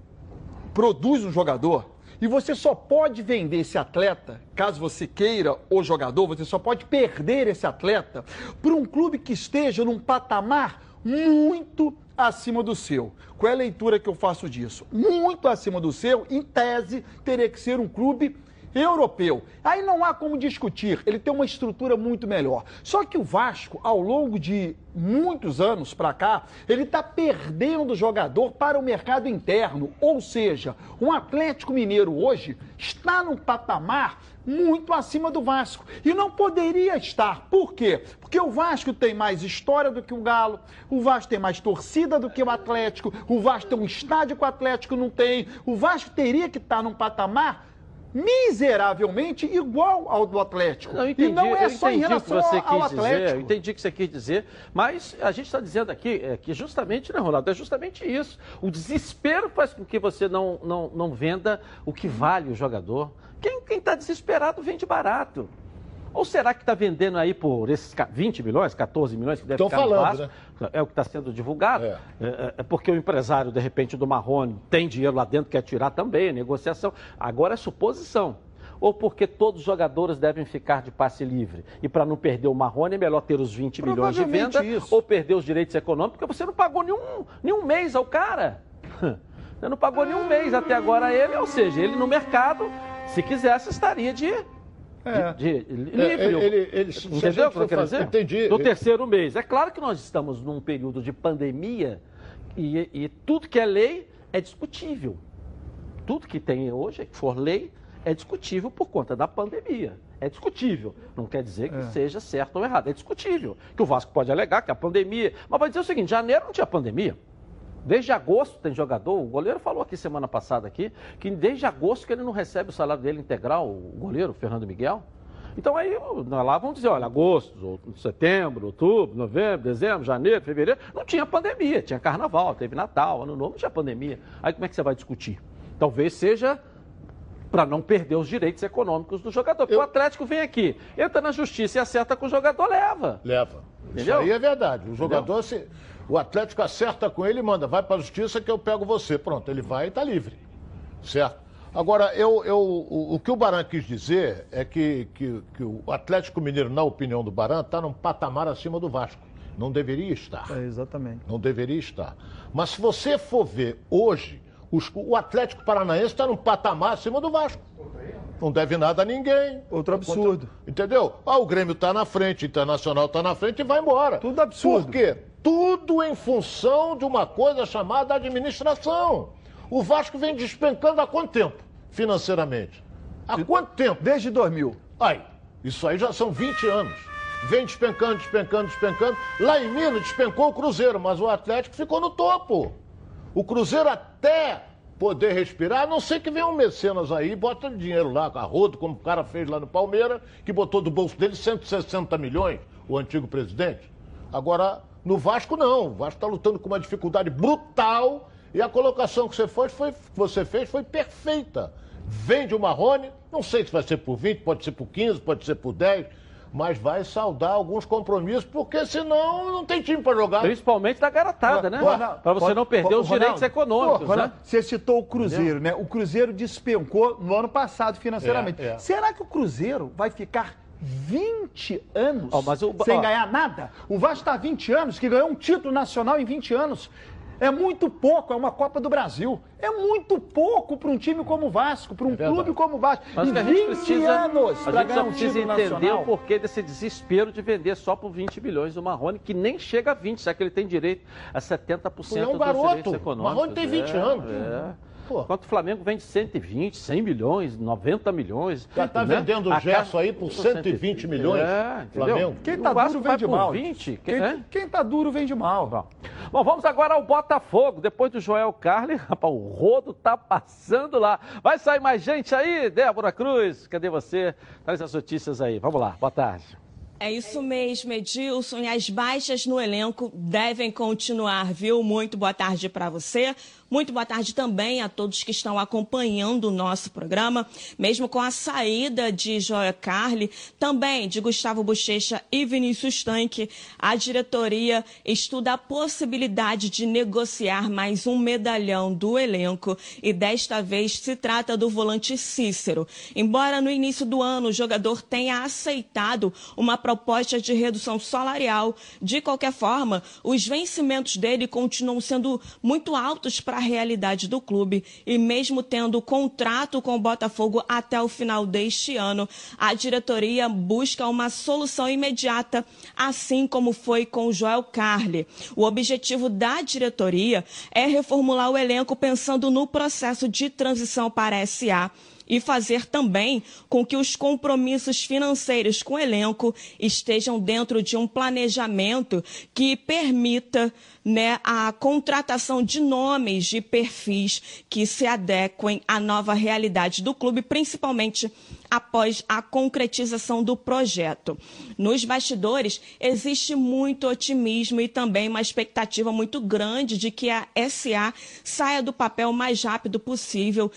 produz um jogador e você só pode vender esse atleta, caso você queira o jogador, você só pode perder esse atleta para um clube que esteja num patamar muito acima do seu. Qual é a leitura que eu faço disso? Muito acima do seu, em tese, teria que ser um clube europeu. Aí não há como discutir, ele tem uma estrutura muito melhor. Só que o Vasco, ao longo de muitos anos para cá, ele está perdendo jogador para o mercado interno. Ou seja, um Atlético Mineiro hoje está num patamar muito acima do Vasco. E não poderia estar. Por quê? Porque o Vasco tem mais história do que o Galo, o Vasco tem mais torcida do que o Atlético, o Vasco tem um estádio que o Atlético não tem. O Vasco teria que estar num patamar miseravelmente igual ao do Atlético. Não, entendi, e não é só em entendi o que relação você ao quis Atlético. dizer, eu entendi o que você quis dizer, mas a gente está dizendo aqui é, que justamente, né, Ronaldo, é justamente isso. O desespero faz com que você não, não, não venda o que vale o jogador. Quem está desesperado vende barato. Ou será que está vendendo aí por esses ca- 20 milhões, 14 milhões que deve Tão ficar no falando, Vasco? É o que está sendo divulgado. É. é- é porque o empresário, de repente, do Marrone tem dinheiro lá dentro, quer tirar também, é negociação. Agora é suposição. Ou porque todos os jogadores devem ficar de passe livre. E para não perder o Marrone, é melhor ter os 20 milhões de venda isso. ou perder os direitos econômicos, porque você não pagou nenhum, nenhum mês ao cara. Você não pagou nenhum mês até agora a ele, ou seja, ele no mercado, se quisesse, estaria de, É. de, de livre. É, ele- ele- Entendeu o que eu quero fazer- dizer? entendi. No Ele- terceiro mês. É claro que nós estamos num período de pandemia e, e tudo que é lei é discutível. Tudo que tem hoje, que for lei, é discutível por conta da pandemia. É discutível. Não quer dizer que É. seja certo ou errado. É discutível. Que o Vasco pode alegar que a pandemia. Mas vai dizer o seguinte: janeiro não tinha pandemia. Desde agosto tem jogador, o goleiro falou aqui semana passada aqui, que desde agosto que ele não recebe o salário dele integral, o goleiro, o Fernando Miguel. Então aí lá vamos dizer, olha, agosto, setembro, outubro, novembro, dezembro, janeiro, fevereiro, não tinha pandemia, tinha carnaval, teve Natal, ano novo, não tinha pandemia. Aí como é que você vai discutir? Talvez seja para não perder os direitos econômicos do jogador. Porque o Atlético vem aqui, entra na justiça e acerta com o jogador, leva. Leva. Isso Entendeu? aí é verdade. O jogador, se, o Atlético acerta com ele e manda, vai para a justiça que eu pego você. Pronto, ele vai e está livre. Certo? Agora, eu, eu, o, o que o Baran quis dizer é que, que, que o Atlético Mineiro, na opinião do Baran, está num patamar acima do Vasco. Não deveria estar. É, exatamente. Não deveria estar. Mas se você for ver hoje, os- o Atlético Paranaense está num patamar acima do Vasco. Não deve nada a ninguém. Outro absurdo. Entendeu? Ah, o Grêmio está na frente, o Internacional está na frente e vai embora. Tudo absurdo. Por quê? Tudo em função de uma coisa chamada administração. O Vasco vem despencando há quanto tempo, financeiramente? Há quanto tempo? Desde 2000. Aí, isso aí já são 20 anos. Vem despencando, despencando, despencando. Lá em Minas despencou o Cruzeiro, mas o Atlético ficou no topo. O Cruzeiro até poder respirar, a não sei que venha um mecenas aí e bota dinheiro lá, a rodo, como o cara fez lá no Palmeiras, que botou do bolso dele 160 milhões, o antigo presidente. Agora, no Vasco não. O Vasco está lutando com uma dificuldade brutal e a colocação que você, foi, foi, que você fez foi perfeita. Vende o Marrone, não sei se vai ser por 20, pode ser por 15, pode ser por 10, mas vai saldar alguns compromissos, porque senão não tem time para jogar. Principalmente da garotada, né? Para você não perder os direitos econômicos, Pô, né? Você citou o Cruzeiro, né? O Cruzeiro despencou no ano passado financeiramente. É, é. Será que o Cruzeiro vai ficar 20 anos mas o- sem ganhar nada? O Vasco está há 20 anos, que ganhou um título nacional em 20 anos. É muito pouco, é uma Copa do Brasil. É muito pouco para um time como o Vasco, para um clube como o Vasco. Mas e o gente 20 precisa, anos a para ganhar um título entender nacional. o porquê desse desespero de vender só por 20 milhões o Marrone, que nem chega a 20, já que ele tem direito a 70% Ele é um dos garoto. direitos econômicos. Marrone tem 20 É, anos. É. Enquanto o Flamengo vende 120, 100 milhões, 90 milhões. Já tá né? vendendo o Gerson aí por 120 milhões, É, entendeu? Flamengo. Quem tá duro vende mal. 20. Quem, Quem, quem tá duro vende mal. Bom, vamos agora ao Botafogo. Depois do Joel Carli, rapaz, o rodo tá passando lá. Vai sair mais gente aí, Débora Cruz? Cadê você? Traz as notícias aí. Vamos lá, boa tarde. É isso mesmo, Edilson. E as baixas no elenco devem continuar, viu? Muito boa tarde para você. Muito boa tarde também a todos que estão acompanhando o nosso programa, mesmo com a saída de Joia Carli, também de Gustavo Bochecha e Vinícius Tanque, a diretoria estuda a possibilidade de negociar mais um medalhão do elenco e desta vez se trata do volante Cícero. Embora no início do ano o jogador tenha aceitado uma proposta de redução salarial, de qualquer forma, os vencimentos dele continuam sendo muito altos para realidade do clube e mesmo tendo contrato com o Botafogo até o final deste ano, a diretoria busca uma solução imediata, assim como foi com Joel Carli. O objetivo da diretoria é reformular o elenco pensando no processo de transição para SA e fazer também com que os compromissos financeiros com o elenco estejam dentro de um planejamento que permita né, a contratação de nomes, de perfis que se adequem à nova realidade do clube, principalmente após a concretização do projeto. Nos bastidores, existe muito otimismo e também uma expectativa muito grande de que a SA saia do papel o mais rápido possível.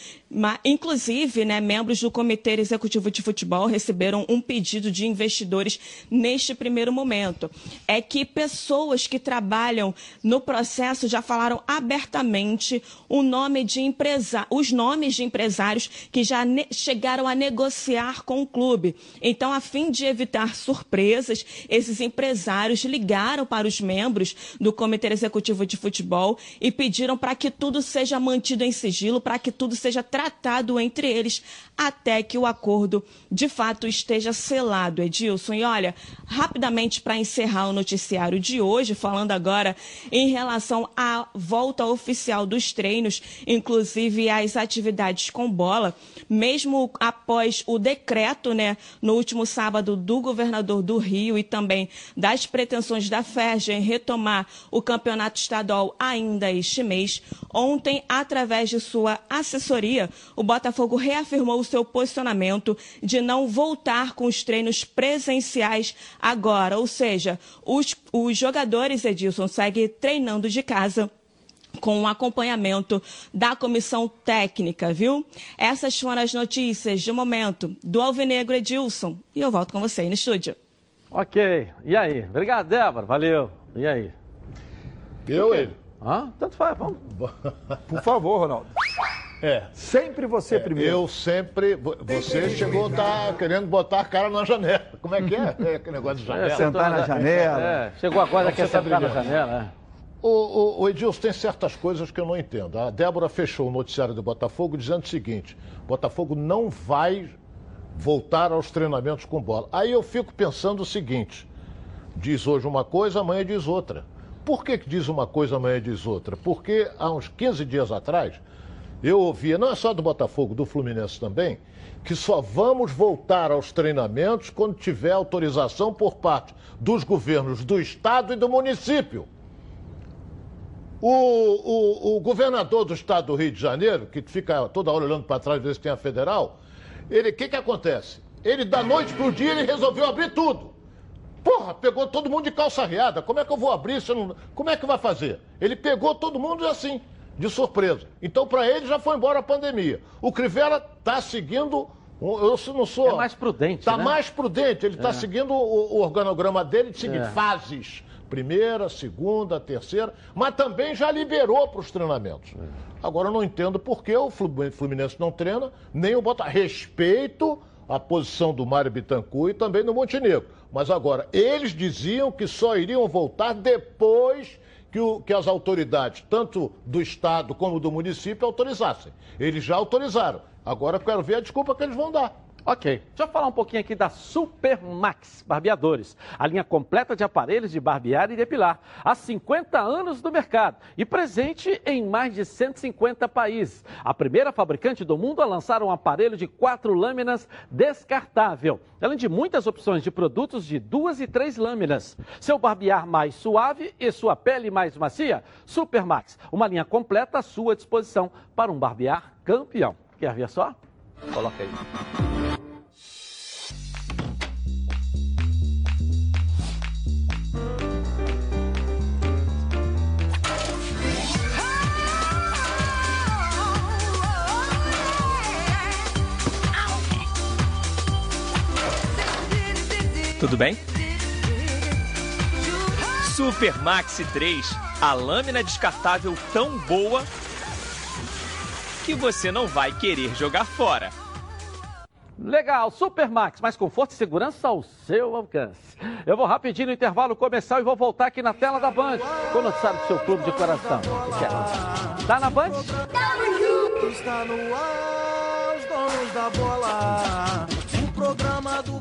Inclusive, né, membros do Comitê Executivo de Futebol receberam um pedido de investidores neste primeiro momento. É que pessoas que trabalham no processo já falaram abertamente o nome de empresa, os nomes de empresários que já chegaram a negociar negociar com o clube. Então, a fim de evitar surpresas, esses empresários ligaram para os membros do Comitê Executivo de Futebol e pediram para que tudo seja mantido em sigilo, para que tudo seja tratado entre eles até que o acordo de fato esteja selado, Edilson. E olha, rapidamente para encerrar o noticiário de hoje, falando agora em relação à volta oficial dos treinos, inclusive as atividades com bola, mesmo após o o decreto, né, no último sábado, do governador do Rio e também das pretensões da FERJ em retomar o campeonato estadual ainda este mês. Ontem, através de sua assessoria, o Botafogo reafirmou o seu posicionamento de não voltar com os treinos presenciais agora, ou seja, os, os jogadores, Edilson, seguem treinando de casa com o acompanhamento da comissão técnica, viu? Essas foram as notícias de momento do Alvinegro Edilson. E eu volto com você aí no estúdio. Ok. E aí? Obrigado, Débora. Valeu. E aí? Eu, ele? Hã? Tanto faz, vamos. Por favor, Ronaldo. É. Sempre você é, primeiro. Eu sempre. Você chegou a estar tá querendo botar a cara na janela. Como é que é? é aquele negócio de janela. É, sentar na janela. É, chegou agora que é sentar na janela. É. O, o, o, Edilson, tem certas coisas que eu não entendo. A Débora fechou o noticiário do Botafogo dizendo o seguinte: Botafogo não vai voltar aos treinamentos com bola. Aí eu fico pensando o seguinte: diz hoje uma coisa, amanhã diz outra. Por que, que diz uma coisa, amanhã diz outra? Porque há uns 15 dias atrás, eu ouvia, não é só do Botafogo, do Fluminense também, que só vamos voltar aos treinamentos quando tiver autorização por parte dos governos do Estado e do município. O, o, o, governador do estado do Rio de Janeiro, que fica toda hora olhando para trás, ver se tem a federal, ele, o que, que acontece? Ele, da noite para o dia, ele resolveu abrir tudo. Porra, pegou todo mundo de calça riada. Como é que eu vou abrir? Se não... Como é que vai fazer? Ele pegou todo mundo assim, de surpresa. Então, para ele, já foi embora a pandemia. O Crivella está seguindo. Eu não sou. É mais prudente. Está né? mais prudente. Ele está é. seguindo o, o, organograma dele de seguir é. fases primeira, segunda, terceira, mas também já liberou para os treinamentos. Agora eu não entendo por que o Fluminense não treina, nem o Bota. Respeito a posição do Mário Bittencourt e também do Montenegro. Mas agora, eles diziam que só iriam voltar depois que, o, que, as autoridades, tanto do Estado como do município, autorizassem. Eles já autorizaram. Agora eu quero ver a desculpa que eles vão dar. Ok, deixa eu falar um pouquinho aqui da Supermax Barbeadores, a linha completa de aparelhos de barbear e depilar, há 50 anos no mercado e presente em mais de 150 países. A primeira fabricante do mundo a lançar um aparelho de quatro lâminas descartável, além de muitas opções de produtos de duas e três lâminas. Seu barbear mais suave e sua pele mais macia, Supermax, uma linha completa à sua disposição para um barbear campeão. Quer ver só? Coloca aí. Tudo bem? Super Maxi 3, a lâmina descartável tão boa que você não vai querer jogar fora. Legal, Super Max, mais conforto e segurança ao seu alcance. Eu vou rapidinho no intervalo comercial e vou voltar aqui na tela da Band com o noticiário do seu clube de coração. Tá na Band? Está no ar, os donos da bola. O programa do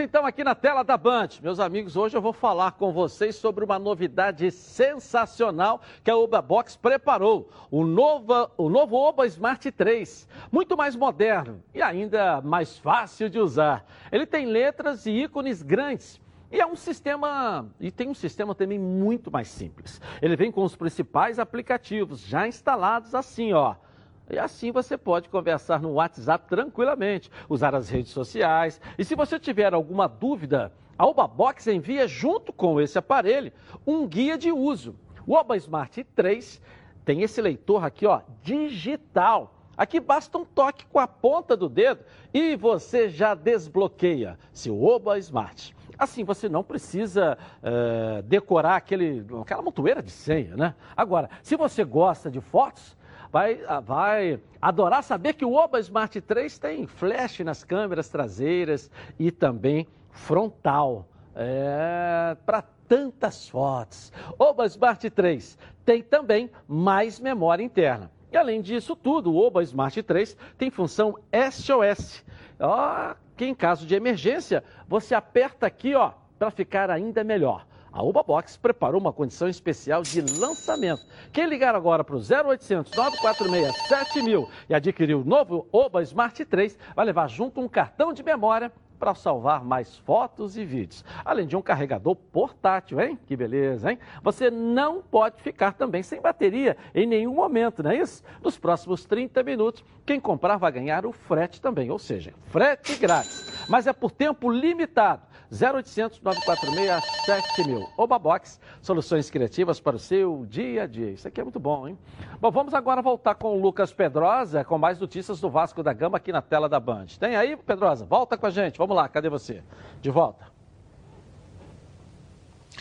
Então aqui na tela da Band. Meus amigos, hoje eu vou falar com vocês sobre uma novidade sensacional que a Oba Box preparou. O novo, o novo Oba Smart 3. Muito mais moderno e ainda mais fácil de usar. Ele tem letras e ícones grandes. E é um sistema, e tem um sistema também muito mais simples. Ele vem com os principais aplicativos já instalados assim, ó. E assim você pode conversar no WhatsApp tranquilamente, usar as redes sociais. E se você tiver alguma dúvida, a Obabox envia junto com esse aparelho um guia de uso. O Oba Smart 3 tem esse leitor aqui, ó, digital. Aqui basta um toque com a ponta do dedo e você já desbloqueia seu Oba Smart. Assim, você não precisa uh, decorar aquele, aquela montoeira de senha, né? Agora, se você gosta de fotos, vai, ah, vai adorar saber que o Oba Smart 3 tem flash nas câmeras traseiras e também frontal. É, para tantas fotos. Oba Smart 3 tem também mais memória interna. E além disso tudo, o Oba Smart 3 tem função SOS. Ó, que em caso de emergência, você aperta aqui, ó, para ficar ainda melhor. A Uba Box preparou uma condição especial de lançamento. Quem ligar agora para o 0800 946 7000 e adquirir o novo Oba Smart 3 vai levar junto um cartão de memória para salvar mais fotos e vídeos. Além de um carregador portátil, hein? Que beleza, hein? Você não pode ficar também sem bateria em nenhum momento, não é isso? Nos próximos 30 minutos, quem comprar vai ganhar o frete também, ou seja, frete grátis. Mas é por tempo limitado. 0800 946 7000. Oba Box, soluções criativas para o seu dia a dia. Isso aqui é muito bom, hein? Bom, vamos agora voltar com o Lucas Pedrosa com mais notícias do Vasco da Gama aqui na tela da Band. Tem aí, Pedrosa? Volta com a gente. Vamos lá, cadê você? De volta.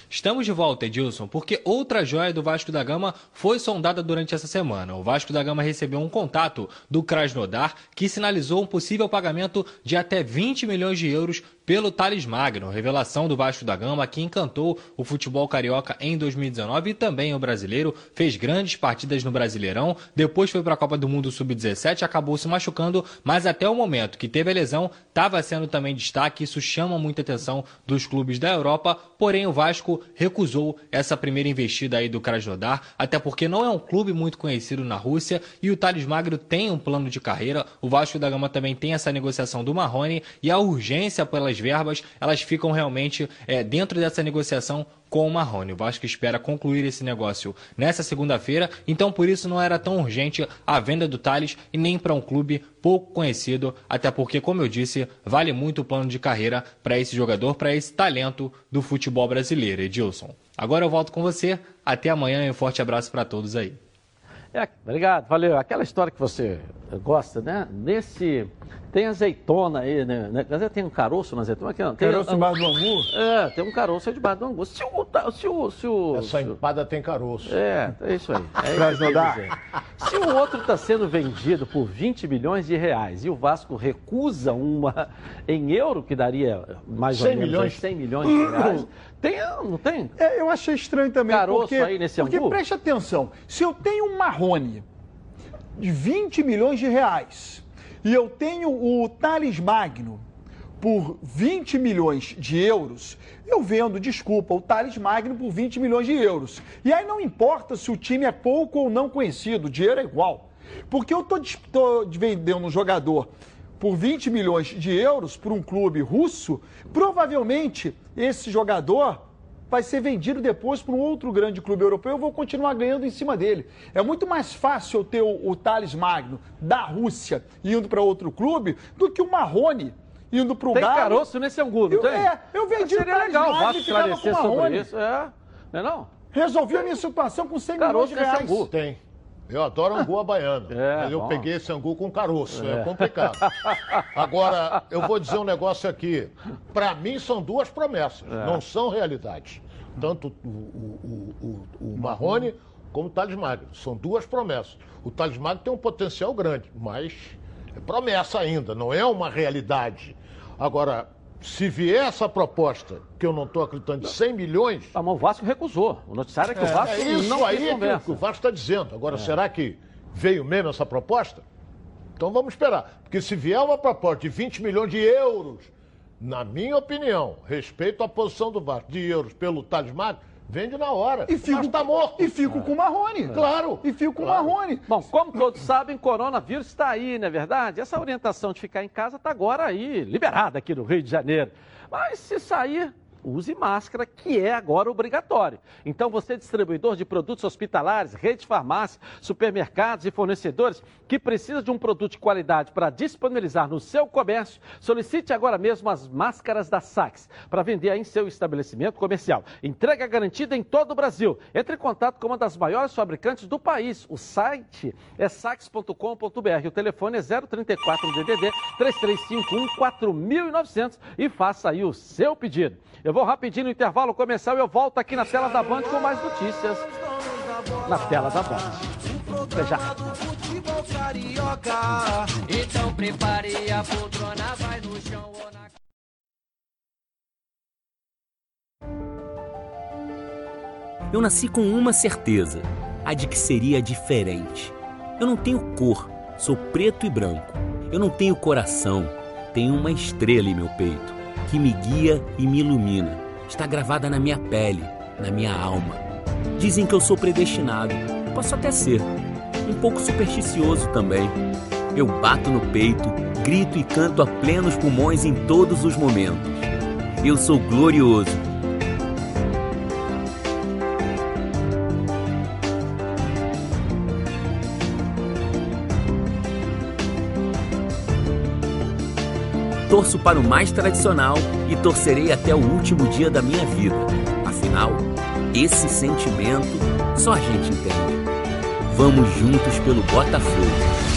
Estamos de volta, Edilson, porque outra joia do Vasco da Gama foi sondada durante essa semana. O Vasco da Gama recebeu um contato do Krasnodar que sinalizou um possível pagamento de até 20 milhões de euros pelo Thales Magno, revelação do Vasco da Gama que encantou o futebol carioca em 2019 e também o brasileiro, fez grandes partidas no Brasileirão, depois foi para a Copa do Mundo Sub-17, acabou se machucando, mas até o momento que teve a lesão, estava sendo também destaque, isso chama muita atenção dos clubes da Europa, porém o Vasco recusou essa primeira investida aí do Krasnodar, até porque não é um clube muito conhecido na Rússia e o Thales Magno tem um plano de carreira, o Vasco da Gama também tem essa negociação do Marrone e a urgência pelas verbas, elas ficam realmente é, dentro dessa negociação com o Marrone. O Vasco espera concluir esse negócio nessa segunda-feira, então por isso não era tão urgente a venda do Thales e nem para um clube pouco conhecido, até porque, como eu disse, vale muito o plano de carreira para esse jogador, para esse talento do futebol brasileiro, Edilson. Agora eu volto com você, até amanhã e um forte abraço para todos aí. É, obrigado, valeu. Aquela história que você gosta, né? Nesse. Tem azeitona aí, né? né? Tem um caroço na azeitona? Tem, caroço debaixo do angu? É, tem um caroço aí debaixo do angu. Se o. Se o, se o Essa empada tem caroço. É, é isso aí. É isso Se o outro está sendo vendido por 20 milhões de reais e o Vasco recusa uma em euro, que daria mais ou menos milhões. 100 milhões de reais. Tem, não tem? É, eu achei estranho também. Caroço porque, aí nesse Porque angu? preste atenção, se eu tenho um Marrone de 20 milhões de reais e eu tenho o Thales Magno por 20 milhões de euros, eu vendo, desculpa, o Thales Magno por 20 milhões de euros. E aí não importa se o time é pouco ou não conhecido, o dinheiro é igual. Porque eu estou vendendo um jogador por 20 milhões de euros para um clube russo, provavelmente esse jogador vai ser vendido depois para um outro grande clube europeu, eu vou continuar ganhando em cima dele. É muito mais fácil eu ter o, o Thales Magno da Rússia indo para outro clube do que o Marrone indo para o Tem Galo. caroço nesse angu, não eu, tem? É, eu vendi o Seria Thales legal o Magno e ficava com o Marrone. isso. É, não é não? Resolvi a minha situação com 100 Caroço milhões de reais. Tem. Eu adoro angu baiana. É, mas eu bom. peguei esse angu com caroço. É, É. complicado. Agora, eu vou dizer um negócio aqui. Para mim, são duas promessas. É. Não são realidades. Tanto o, o, o, o, o Marrone como o Thales Magno. São duas promessas. O Thales Magno tem um potencial grande, mas é promessa ainda, não é uma realidade. Agora, se vier essa proposta, que eu não estou acreditando, de 100 milhões. Ah, mas o Vasco recusou. O noticiário é que o Vasco é isso não aí quis que o Vasco está dizendo. Agora, será que veio mesmo essa proposta? Então vamos esperar. Porque se vier uma proposta de 20 milhões de euros, na minha opinião, respeito à posição do Vasco, de euros pelo Magno, vende na hora. E fico, está morto. E fico com o Marrone. Claro. E fico com o. Marrone. Bom, como todos sabem, coronavírus está aí, não é verdade? Essa orientação de ficar em casa está agora aí, liberada aqui no Rio de Janeiro. Mas se sair, use máscara, que é agora obrigatório. Então, você, distribuidor de produtos hospitalares, rede de farmácia, supermercados e fornecedores que precisa de um produto de qualidade para disponibilizar no seu comércio, solicite agora mesmo as máscaras da Sax para vender em seu estabelecimento comercial. Entrega garantida em todo o Brasil. Entre em contato com uma das maiores fabricantes do país. O site é sax.com.br. O telefone é 034 DDD 3351 4900 e faça aí o seu pedido. Eu vou rapidinho no intervalo comercial e eu volto aqui na tela da Band com mais notícias. Na tela da Band. Até já. Futebol carioca. Então prepare a poltrona, vai no chão ou na Eu nasci com uma certeza, a de que seria diferente. Eu não tenho cor, sou preto e branco. Eu não tenho coração, tenho uma estrela em meu peito, que me guia e me ilumina. está gravada na minha pele, na minha alma. Dizem que eu sou predestinado. Posso até ser. Um pouco supersticioso também. Eu bato no peito, grito e canto a plenos pulmões em todos os momentos. Eu sou glorioso. Torço para o mais tradicional e torcerei até o último dia da minha vida. Afinal, esse sentimento só a gente entende. Vamos juntos pelo Botafogo.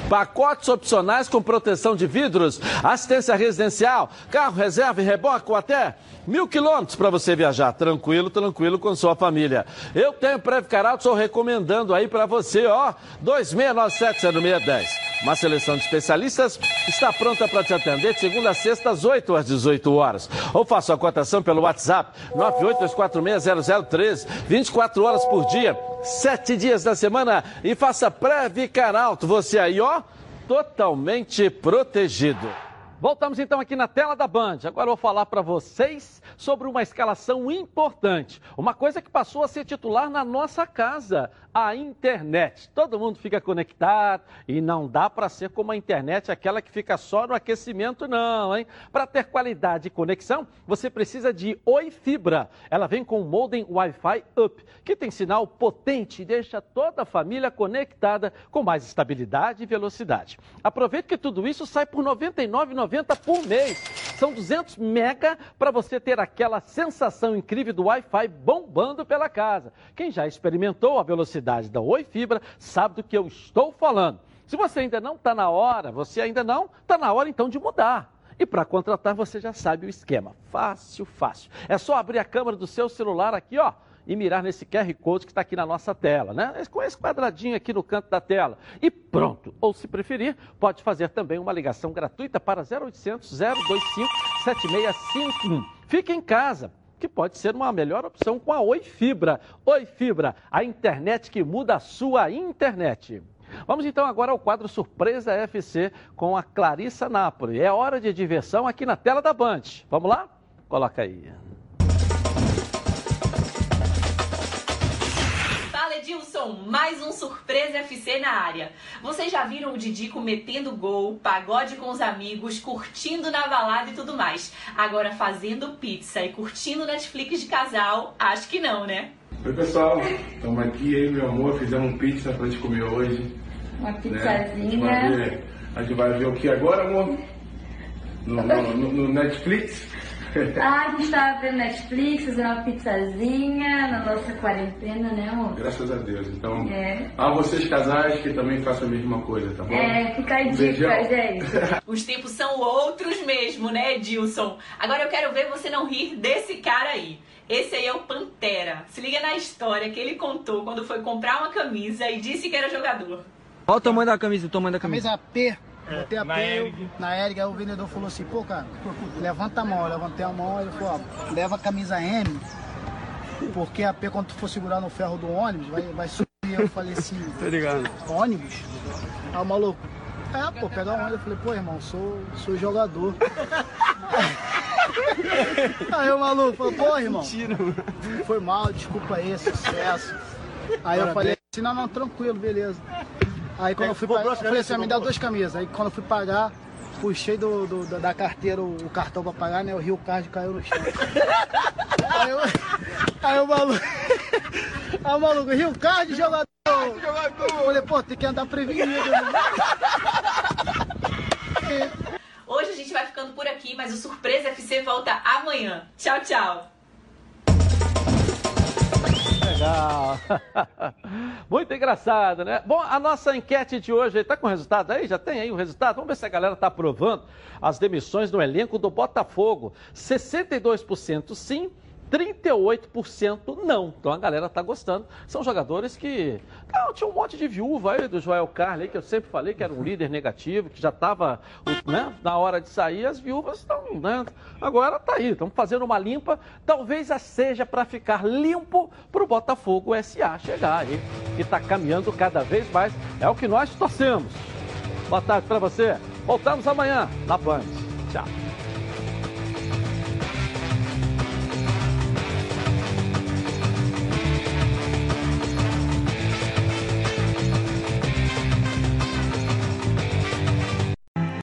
Pacotes opcionais com proteção de vidros, assistência residencial, carro reserva e reboque até mil quilômetros para você viajar tranquilo, tranquilo com sua família. Eu tenho Preve Caralto, estou recomendando aí para você, ó, 26970610. Uma seleção de especialistas está pronta para te atender de segunda a sexta, às 8 às 18 horas. Ou faça a cotação pelo WhatsApp 982460013, 24 horas por dia, 7 dias da semana e faça Preve Caralto. Você aí, ó, totalmente protegido. Voltamos então aqui na tela da Band. Agora eu vou falar para vocês sobre uma escalação importante. Uma coisa que passou a ser titular na nossa casa, a internet. Todo mundo fica conectado e não dá para ser como a internet, aquela que fica só no aquecimento, não, hein? Para ter qualidade de conexão, você precisa de Oi Fibra. Ela vem com o modem Wi-Fi Up, que tem sinal potente e deixa toda a família conectada com mais estabilidade e velocidade. Aproveite que tudo isso sai por R$ 99,90 por mês. São 200 mega para você ter aquela sensação incrível do Wi-Fi bombando pela casa. Quem já experimentou a velocidade da Oi Fibra sabe do que eu estou falando. Se você ainda não está na hora, você ainda não, está na hora então de mudar. E para contratar você já sabe o esquema. Fácil, fácil. É só abrir a câmera do seu celular aqui, ó e mirar nesse QR Code que está aqui na nossa tela, né? Com esse quadradinho aqui no canto da tela. E pronto. Ou, se preferir, pode fazer também uma ligação gratuita para 0800 025 7651. Fique em casa que pode ser uma melhor opção com a Oi Fibra. Oi Fibra, a internet que muda a sua internet. Vamos então agora ao quadro Surpresa FC com a Clarissa Napoli. É hora de diversão aqui na tela da Band. Vamos lá? Coloca aí. Edilson, mais um Surpresa FC na área. Vocês já viram o Didico metendo gol, pagode com os amigos, curtindo na balada e tudo mais. Agora fazendo pizza e curtindo Netflix de casal, acho que não, né? Oi pessoal, estamos aqui, aí meu amor, fizemos pizza pra gente comer hoje. Uma né? pizzazinha. A, gente ver, a gente vai ver o que agora, amor? No, no, no, no Netflix? Ah, a gente tava vendo Netflix, fazendo uma pizzazinha na nossa quarentena, né, amor? Graças a Deus. Então, É. a vocês casais que também façam a mesma coisa, tá bom? É, fica aí Um dica, gente. Os tempos são outros mesmo, né, Edilson? Agora eu quero ver você não rir desse cara aí. Esse aí é o Pantera. Se liga na história que ele contou quando foi comprar uma camisa e disse que era jogador. Olha o tamanho da camisa, o tamanho da camisa. Camisa P. Botei a P eu- na Eric, aí o vendedor falou assim, pô, cara, levanta a mão. Eu levantei a mão, ele falou, ó, leva a camisa M, porque a P quando tu for segurar no ferro do ônibus, vai, vai subir. Eu falei assim, Tô ligado. ônibus? Aí o maluco, é, pô, pega onde? Eu falei, pô, irmão, sou, sou jogador. Aí o maluco falou, pô, irmão, foi mal, desculpa aí, sucesso. Aí eu falei assim, não, não, tranquilo, beleza. Aí quando eu fui pagar, eu falei assim, me dá duas camisas. Aí quando eu fui pagar, puxei do, do- da- da carteira o, o cartão pra pagar, né? O Rio Card caiu no chão. Aí, eu, aí o maluco. Aí o maluco, Rio Card, jogador! Eu falei, pô, tem que andar prevenido. né? Hoje a gente vai ficando por aqui, mas o Surpresa FC volta amanhã. Tchau, tchau. legal. Muito engraçado, né? Bom, a nossa enquete de hoje está com o resultado aí? Já tem aí o resultado? Vamos ver se a galera está aprovando as demissões no elenco do Botafogo. 62% sim, 38% não. Então a galera tá gostando. São jogadores que. Não, tinha um monte de viúva aí do Joel Carli, que eu sempre falei que era um líder negativo, que já estava né, na hora de sair. As viúvas estão. Né, agora tá aí, estamos fazendo uma limpa. Talvez seja para ficar limpo para o Botafogo SA chegar aí, que está caminhando cada vez mais. É o que nós torcemos. Boa tarde para você. Voltamos amanhã na Band. Tchau.